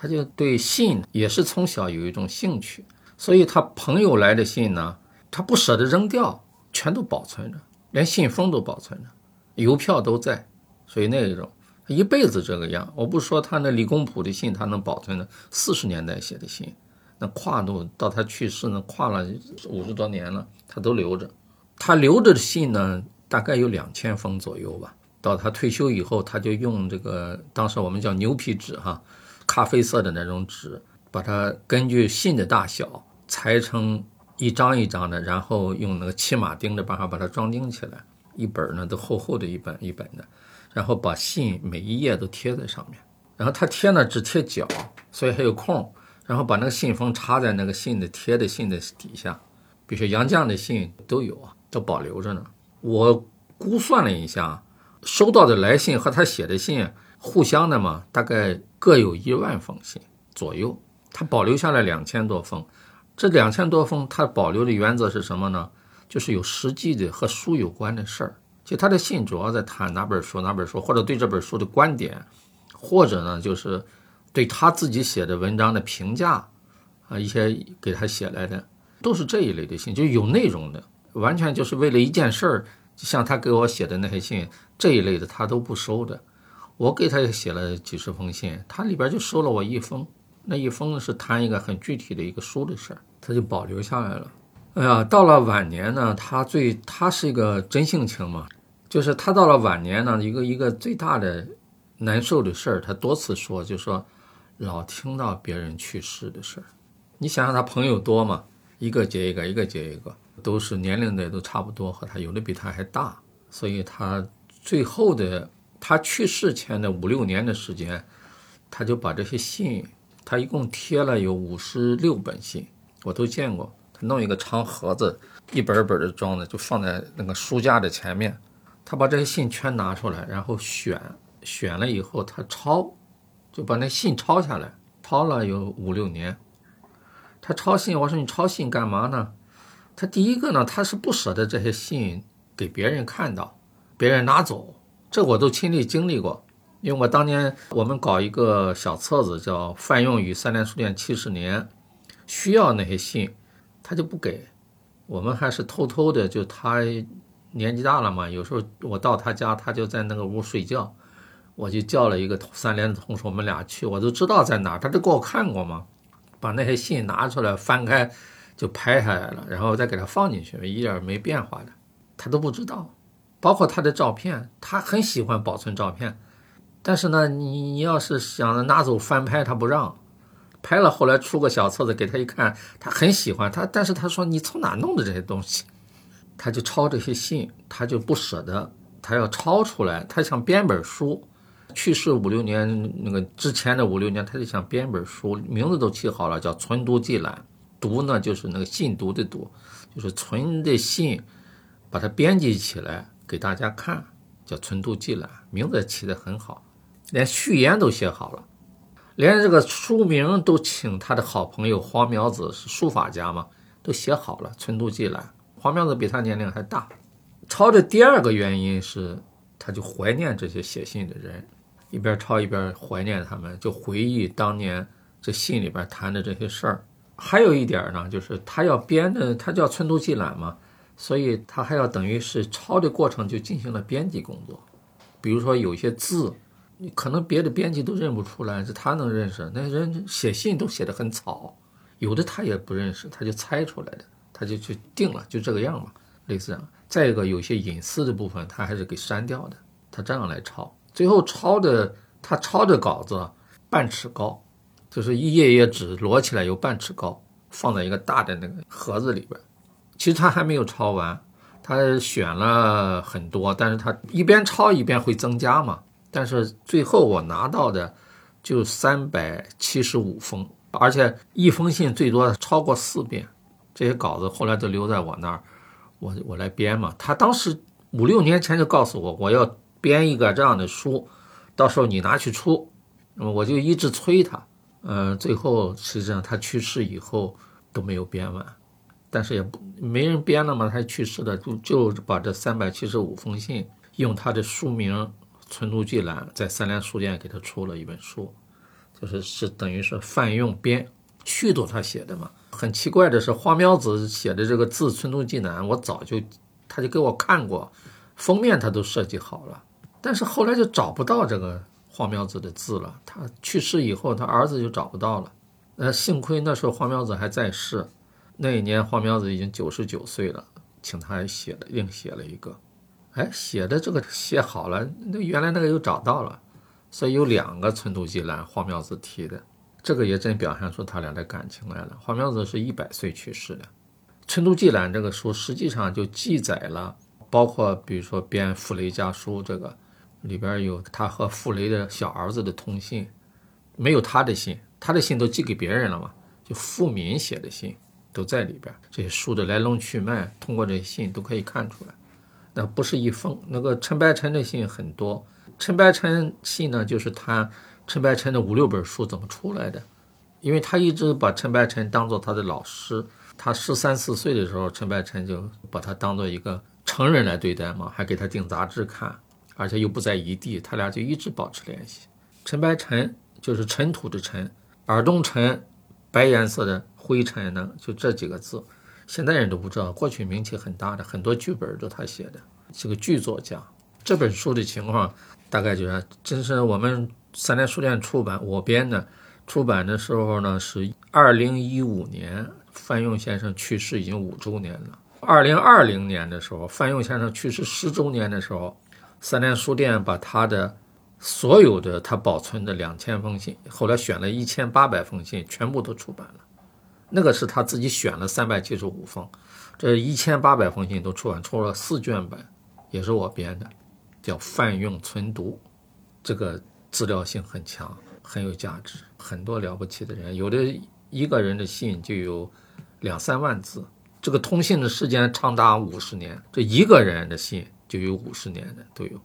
他就对信也是从小有一种兴趣，所以他朋友来的信呢，他不舍得扔掉，全都保存着，连信封都保存着，邮票都在，所以那一种他一辈子这个样。我不说他那李公朴的信，他能保存的四十年代写的信，那跨度到他去世呢，跨了五十多年了，他都留着。他留着的信呢，大概有两千封左右吧。到他退休以后，他就用这个当时我们叫牛皮纸哈，咖啡色的那种纸，把它根据信的大小裁成一张一张的，然后用那个骑马钉的办法把它装订起来。一本呢都厚厚的一本一本的，然后把信每一页都贴在上面。然后他贴呢只贴角，所以还有空。然后把那个信封插在那个信的贴的信的底下。比如说杨绛的信都有啊，都保留着呢。我估算了一下。收到的来信和他写的信互相的嘛，大概各有一万封信左右。他保留下来两千多封，这两千多封他保留的原则是什么呢？就是有实际的和书有关的事儿。就他的信主要在谈哪本书哪本书，或者对这本书的观点，或者呢就是对他自己写的文章的评价啊，一些给他写来的都是这一类的信，就有内容的，完全就是为了一件事儿。像他给我写的那些信这一类的，他都不收的。我给他也写了几十封信，他里边就收了我一封。那一封是谈一个很具体的一个书的事儿，他就保留下来了。哎呀，到了晚年呢，他最他是一个真性情嘛，就是他到了晚年呢，一个一个最大的难受的事儿，他多次说，就说老听到别人去世的事儿。你想想，他朋友多嘛，一个接一个，一个接一个。都是年龄的也都差不多，和他有的比他还大，所以他最后的他去世前的五六年的时间，他就把这些信，他一共贴了有五十六本信，我都见过。他弄一个长盒子，一本本的装的，就放在那个书架的前面。他把这些信全拿出来，然后选选了以后，他抄，就把那信抄下来，抄了有五六年。他抄信，我说你抄信干嘛呢？他第一个呢，他是不舍得这些信给别人看到，别人拿走，这我都亲历经历过。因为我当年我们搞一个小册子叫《范用于三联书店七十年》，需要那些信，他就不给。我们还是偷偷的，就他年纪大了嘛，有时候我到他家，他就在那个屋睡觉，我就叫了一个三联的同事，我们俩去，我都知道在哪，他都给我看过嘛，把那些信拿出来翻开。就拍下来了，然后再给他放进去，一点没变化的，他都不知道。包括他的照片，他很喜欢保存照片，但是呢，你你要是想着拿走翻拍，他不让。拍了后来出个小册子给他一看，他很喜欢他，但是他说你从哪弄的这些东西？他就抄这些信，他就不舍得，他要抄出来，他想编本书。去世五六年那个之前的五六年，他就想编本书，名字都起好了，叫《存读记览》。读呢，就是那个信读的读，就是存的信，把它编辑起来给大家看，叫《春读记览》，名字起得很好，连序言都写好了，连这个书名都请他的好朋友黄苗子是书法家嘛，都写好了，《春读记览》。黄苗子比他年龄还大。抄的第二个原因是，他就怀念这些写信的人，一边抄一边怀念他们，就回忆当年这信里边谈的这些事儿。还有一点呢，就是他要编的，他叫春读记览嘛，所以他还要等于是抄的过程就进行了编辑工作。比如说有些字，你可能别的编辑都认不出来，是他能认识。那人写信都写的很草，有的他也不认识，他就猜出来的，他就去定了，就这个样嘛，类似这样。再一个，有些隐私的部分，他还是给删掉的，他这样来抄。最后抄的，他抄的稿子半尺高。就是一页页纸摞起来有半尺高，放在一个大的那个盒子里边。其实他还没有抄完，他选了很多，但是他一边抄一边会增加嘛。但是最后我拿到的就三百七十五封，而且一封信最多超过四遍。这些稿子后来都留在我那儿，我我来编嘛。他当时五六年前就告诉我，我要编一个这样的书，到时候你拿去出，那么我就一直催他。呃，最后实际上他去世以后都没有编完，但是也不没人编了嘛，他去世了，就就把这三百七十五封信用他的书名《存读记览》在三联书店给他出了一本书，就是是等于是范用编，序都他写的嘛。很奇怪的是，花苗子写的这个字《存读记览》，我早就他就给我看过，封面他都设计好了，但是后来就找不到这个黄苗子的字了。他去世以后，他儿子就找不到了。呃，幸亏那时候黄苗子还在世，那一年黄苗子已经九十九岁了，请他写了，另写了一个。哎，写的这个写好了，那原来那个又找到了，所以有两个《春图记览》黄苗子提的，这个也真表现出他俩的感情来了。黄苗子是一百岁去世的，《春图记览》这个书实际上就记载了，包括比如说编《傅雷家书》这个里边有他和傅雷的小儿子的通信，没有他的信，他的信都寄给别人了嘛，就傅敏写的信都在里边，这些书的来龙去脉，通过这些信都可以看出来。那不是一封，那个陈白尘的信很多。陈白尘信呢，就是他陈白尘的五六本书怎么出来的？因为他一直把陈白尘当做他的老师。他十三四岁的时候，陈白尘就把他当做一个成人来对待嘛，还给他订杂志看，而且又不在一地，他俩就一直保持联系。陈白尘就是尘土的尘，耳东尘，白颜色的灰尘呢，就这几个字。现在人都不知道，过去名气很大的很多剧本都他写的，是个剧作家。这本书的情况大概就是，真是我们三联书店出版，我编的。出版的时候呢是二零一五年，范用先生去世已经五周年了。二零二零年的时候，范用先生去世十周年的时候，三联书店把他的所有的他保存的两千封信，后来选了一千八百封信，全部都出版了。那个是他自己选了三百七十五封，这一千八百封信都出版出了四卷本，也是我编的，叫《泛用存读》，这个资料性很强，很有价值，很多了不起的人，有的一个人的信就有两三万字，这个通信的时间长达五十年，这一个人的信就有五十年的都有。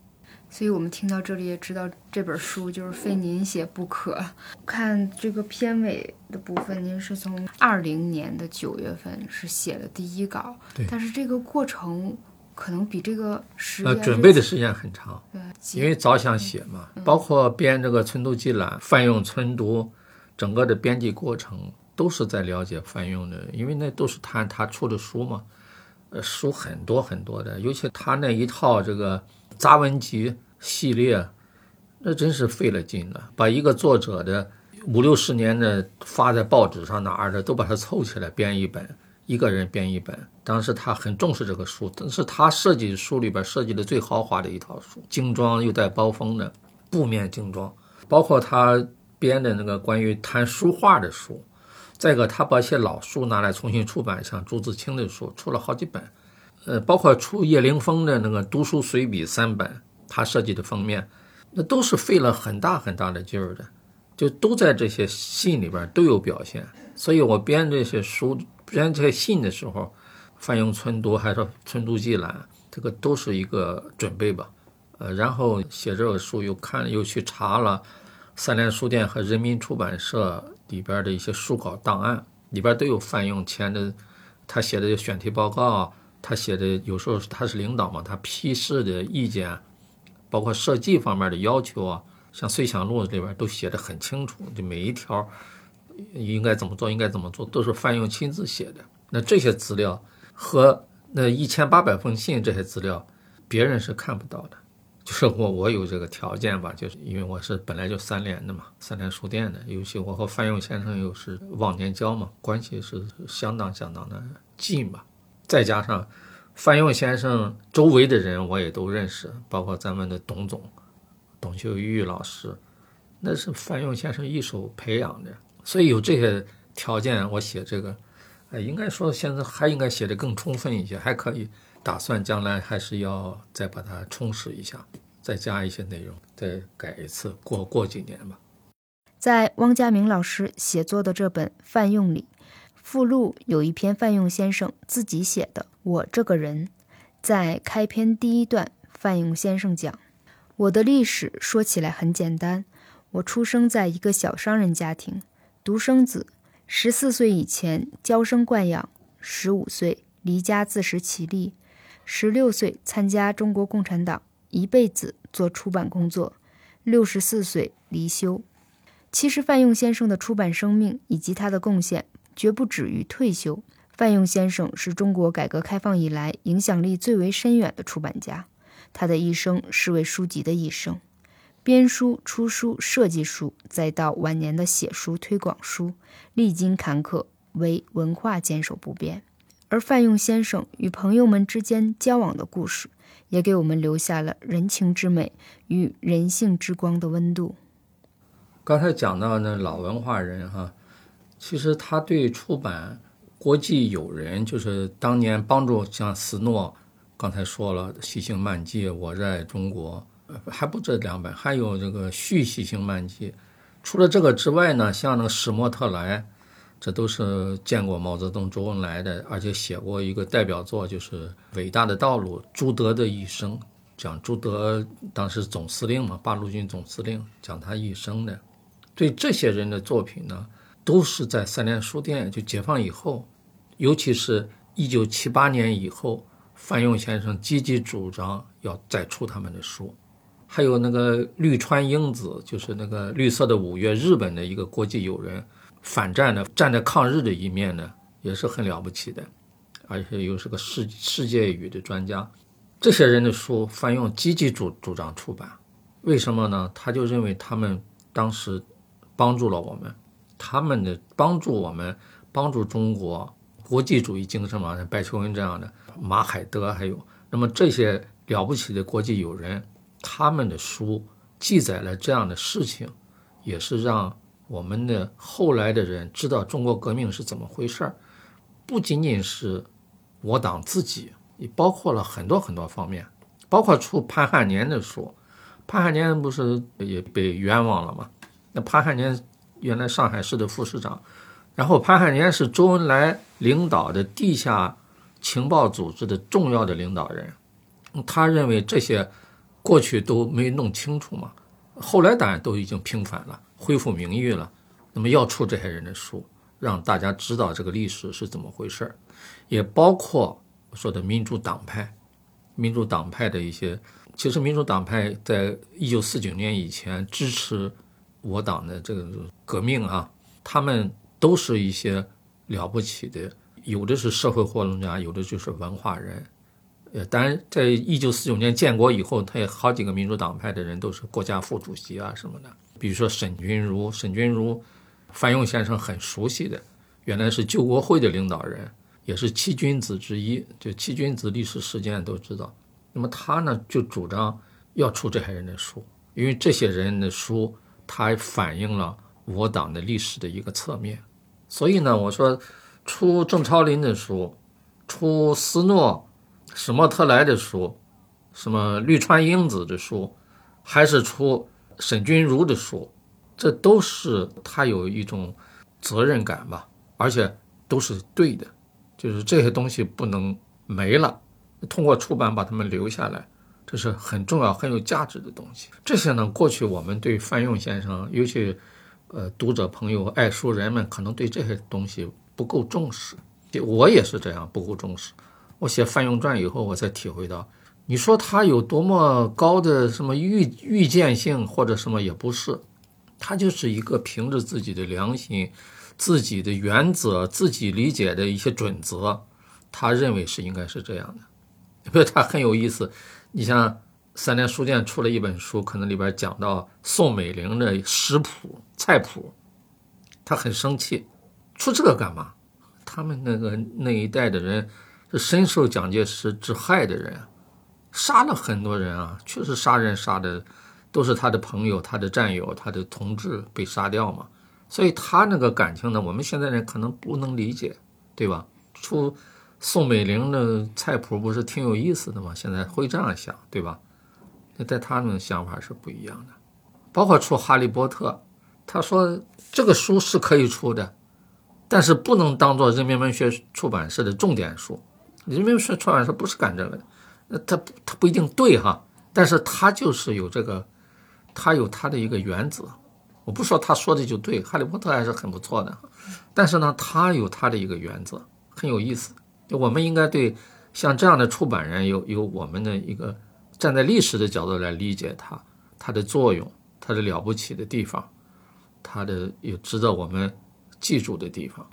所以我们听到这里也知道这本书就是非您写不可。看这个片尾的部分，您是从二零年的九月份是写了第一稿，对，但是这个过程可能比这个时呃准备的时间很长，对，因为早想写嘛，包括编这个《村读记览》，范用村读，整个的编辑过程都是在了解范用的，因为那都是他他出的书嘛，呃，书很多很多的，尤其他那一套这个。杂文集系列，那真是费了劲了。把一个作者的五六十年的发在报纸上哪儿的，都把它凑起来编一本，一个人编一本。当时他很重视这个书，但是他设计书里边设计的最豪华的一套书，精装又带包封的布面精装，包括他编的那个关于谈书画的书。再一个，他把一些老书拿来重新出版，像朱自清的书，出了好几本。呃，包括出叶灵风的那个读书随笔三本，他设计的封面，那都是费了很大很大的劲儿的，就都在这些信里边都有表现。所以我编这些书、编这些信的时候，范用存读还是存读记览，这个都是一个准备吧。呃，然后写这个书又看又去查了三联书店和人民出版社里边的一些书稿档案，里边都有范用签的，他写的选题报告。他写的有时候他是领导嘛，他批示的意见，包括设计方面的要求啊，像《随想录》里边都写的很清楚，就每一条应该怎么做，应该怎么做，都是范用亲自写的。那这些资料和那一千八百封信这些资料，别人是看不到的。就是我我有这个条件吧，就是因为我是本来就三联的嘛，三联书店的，尤其我和范用先生又是忘年交嘛，关系是相当相当的近吧。再加上范用先生周围的人，我也都认识，包括咱们的董总董秀玉老师，那是范用先生一手培养的。所以有这些条件，我写这个，哎，应该说现在还应该写的更充分一些，还可以。打算将来还是要再把它充实一下，再加一些内容，再改一次。过过几年吧。在汪家明老师写作的这本《范用》里。附录有一篇范用先生自己写的《我这个人》，在开篇第一段，范用先生讲：“我的历史说起来很简单，我出生在一个小商人家庭，独生子，十四岁以前娇生惯养，十五岁离家自食其力，十六岁参加中国共产党，一辈子做出版工作，六十四岁离休。其实范用先生的出版生命以及他的贡献。”绝不止于退休。范用先生是中国改革开放以来影响力最为深远的出版家，他的一生是为书籍的一生。编书、出书、设计书，再到晚年的写书、推广书，历经坎坷，为文化坚守不变。而范用先生与朋友们之间交往的故事，也给我们留下了人情之美与人性之光的温度。刚才讲到那老文化人哈，其实他对出版国际友人，就是当年帮助像斯诺，刚才说了《西行漫记》，我热爱中国。还不止两本，还有这个《续西行漫记》。除了这个之外呢，像那个史莫特莱，这都是见过毛泽东、周恩来的，而且写过一个代表作，就是《伟大的道路：朱德的一生》，讲朱德当时总司令嘛，八路军总司令，讲他一生的。对这些人的作品呢，都是在三联书店就解放以后，尤其是一九七八年以后，范用先生积极主张要再出他们的书。还有那个绿川英子，就是那个绿色的五月，日本的一个国际友人，反战的，站在抗日的一面呢，也是很了不起的，而且又是个世世界语的专家。这些人的书，范用积极主主张出版，为什么呢？他就认为他们当时帮助了我们，他们的帮助我们，帮助中国国际主义精神嘛，像白求恩这样的，马海德，还有那么这些了不起的国际友人。他们的书记载了这样的事情，也是让我们的后来的人知道中国革命是怎么回事儿。不仅仅是我党自己，也包括了很多很多方面，包括出潘汉年的书。潘汉年不是也被冤枉了吗？那潘汉年原来上海市的副市长，然后潘汉年是周恩来领导的地下情报组织的重要的领导人，他认为这些。过去都没弄清楚嘛，后来当然都已经平反了，恢复名誉了。那么要出这些人的书，让大家知道这个历史是怎么回事儿，也包括说的民主党派，民主党派的一些，其实民主党派在一九四九年以前支持我党的这个革命啊，他们都是一些了不起的，有的是社会活动家，有的就是文化人。呃，当然，在一九四九年建国以后，他也好几个民主党派的人都是国家副主席啊什么的。比如说沈钧儒，沈钧儒，范用先生很熟悉的，原来是救国会的领导人，也是七君子之一。就七君子历史事件都知道。那么他呢，就主张要出这些人的书，因为这些人的书，它反映了我党的历史的一个侧面。所以呢，我说出郑超林的书，出斯诺。史莫特莱的书，什么绿川英子的书，还是出沈钧儒的书，这都是他有一种责任感吧，而且都是对的，就是这些东西不能没了，通过出版把它们留下来，这是很重要、很有价值的东西。这些呢，过去我们对范用先生，尤其呃读者朋友、爱书人们，可能对这些东西不够重视，我也是这样，不够重视。我写范用传以后，我才体会到，你说他有多么高的什么预预见性或者什么也不是，他就是一个凭着自己的良心、自己的原则、自己理解的一些准则，他认为是应该是这样的。因为他很有意思，你像三联书店出了一本书，可能里边讲到宋美龄的食谱菜谱，他很生气，出这个干嘛？他们那个那一代的人。是深受蒋介石之害的人，杀了很多人啊！确实杀人杀的都是他的朋友、他的战友、他的同志被杀掉嘛。所以他那个感情呢，我们现在人可能不能理解，对吧？出宋美龄的菜谱不是挺有意思的吗？现在会这样想，对吧？那在他们的想法是不一样的。包括出《哈利波特》，他说这个书是可以出的，但是不能当做人民文学出版社的重点书。人民文学出版社不是干这个的，那他他不一定对哈，但是他就是有这个，他有他的一个原则。我不说他说的就对，《哈利波特》还是很不错的，但是呢，他有他的一个原则，很有意思。我们应该对像这样的出版人有有我们的一个站在历史的角度来理解他，他的作用，他的了不起的地方，他的有值得我们记住的地方。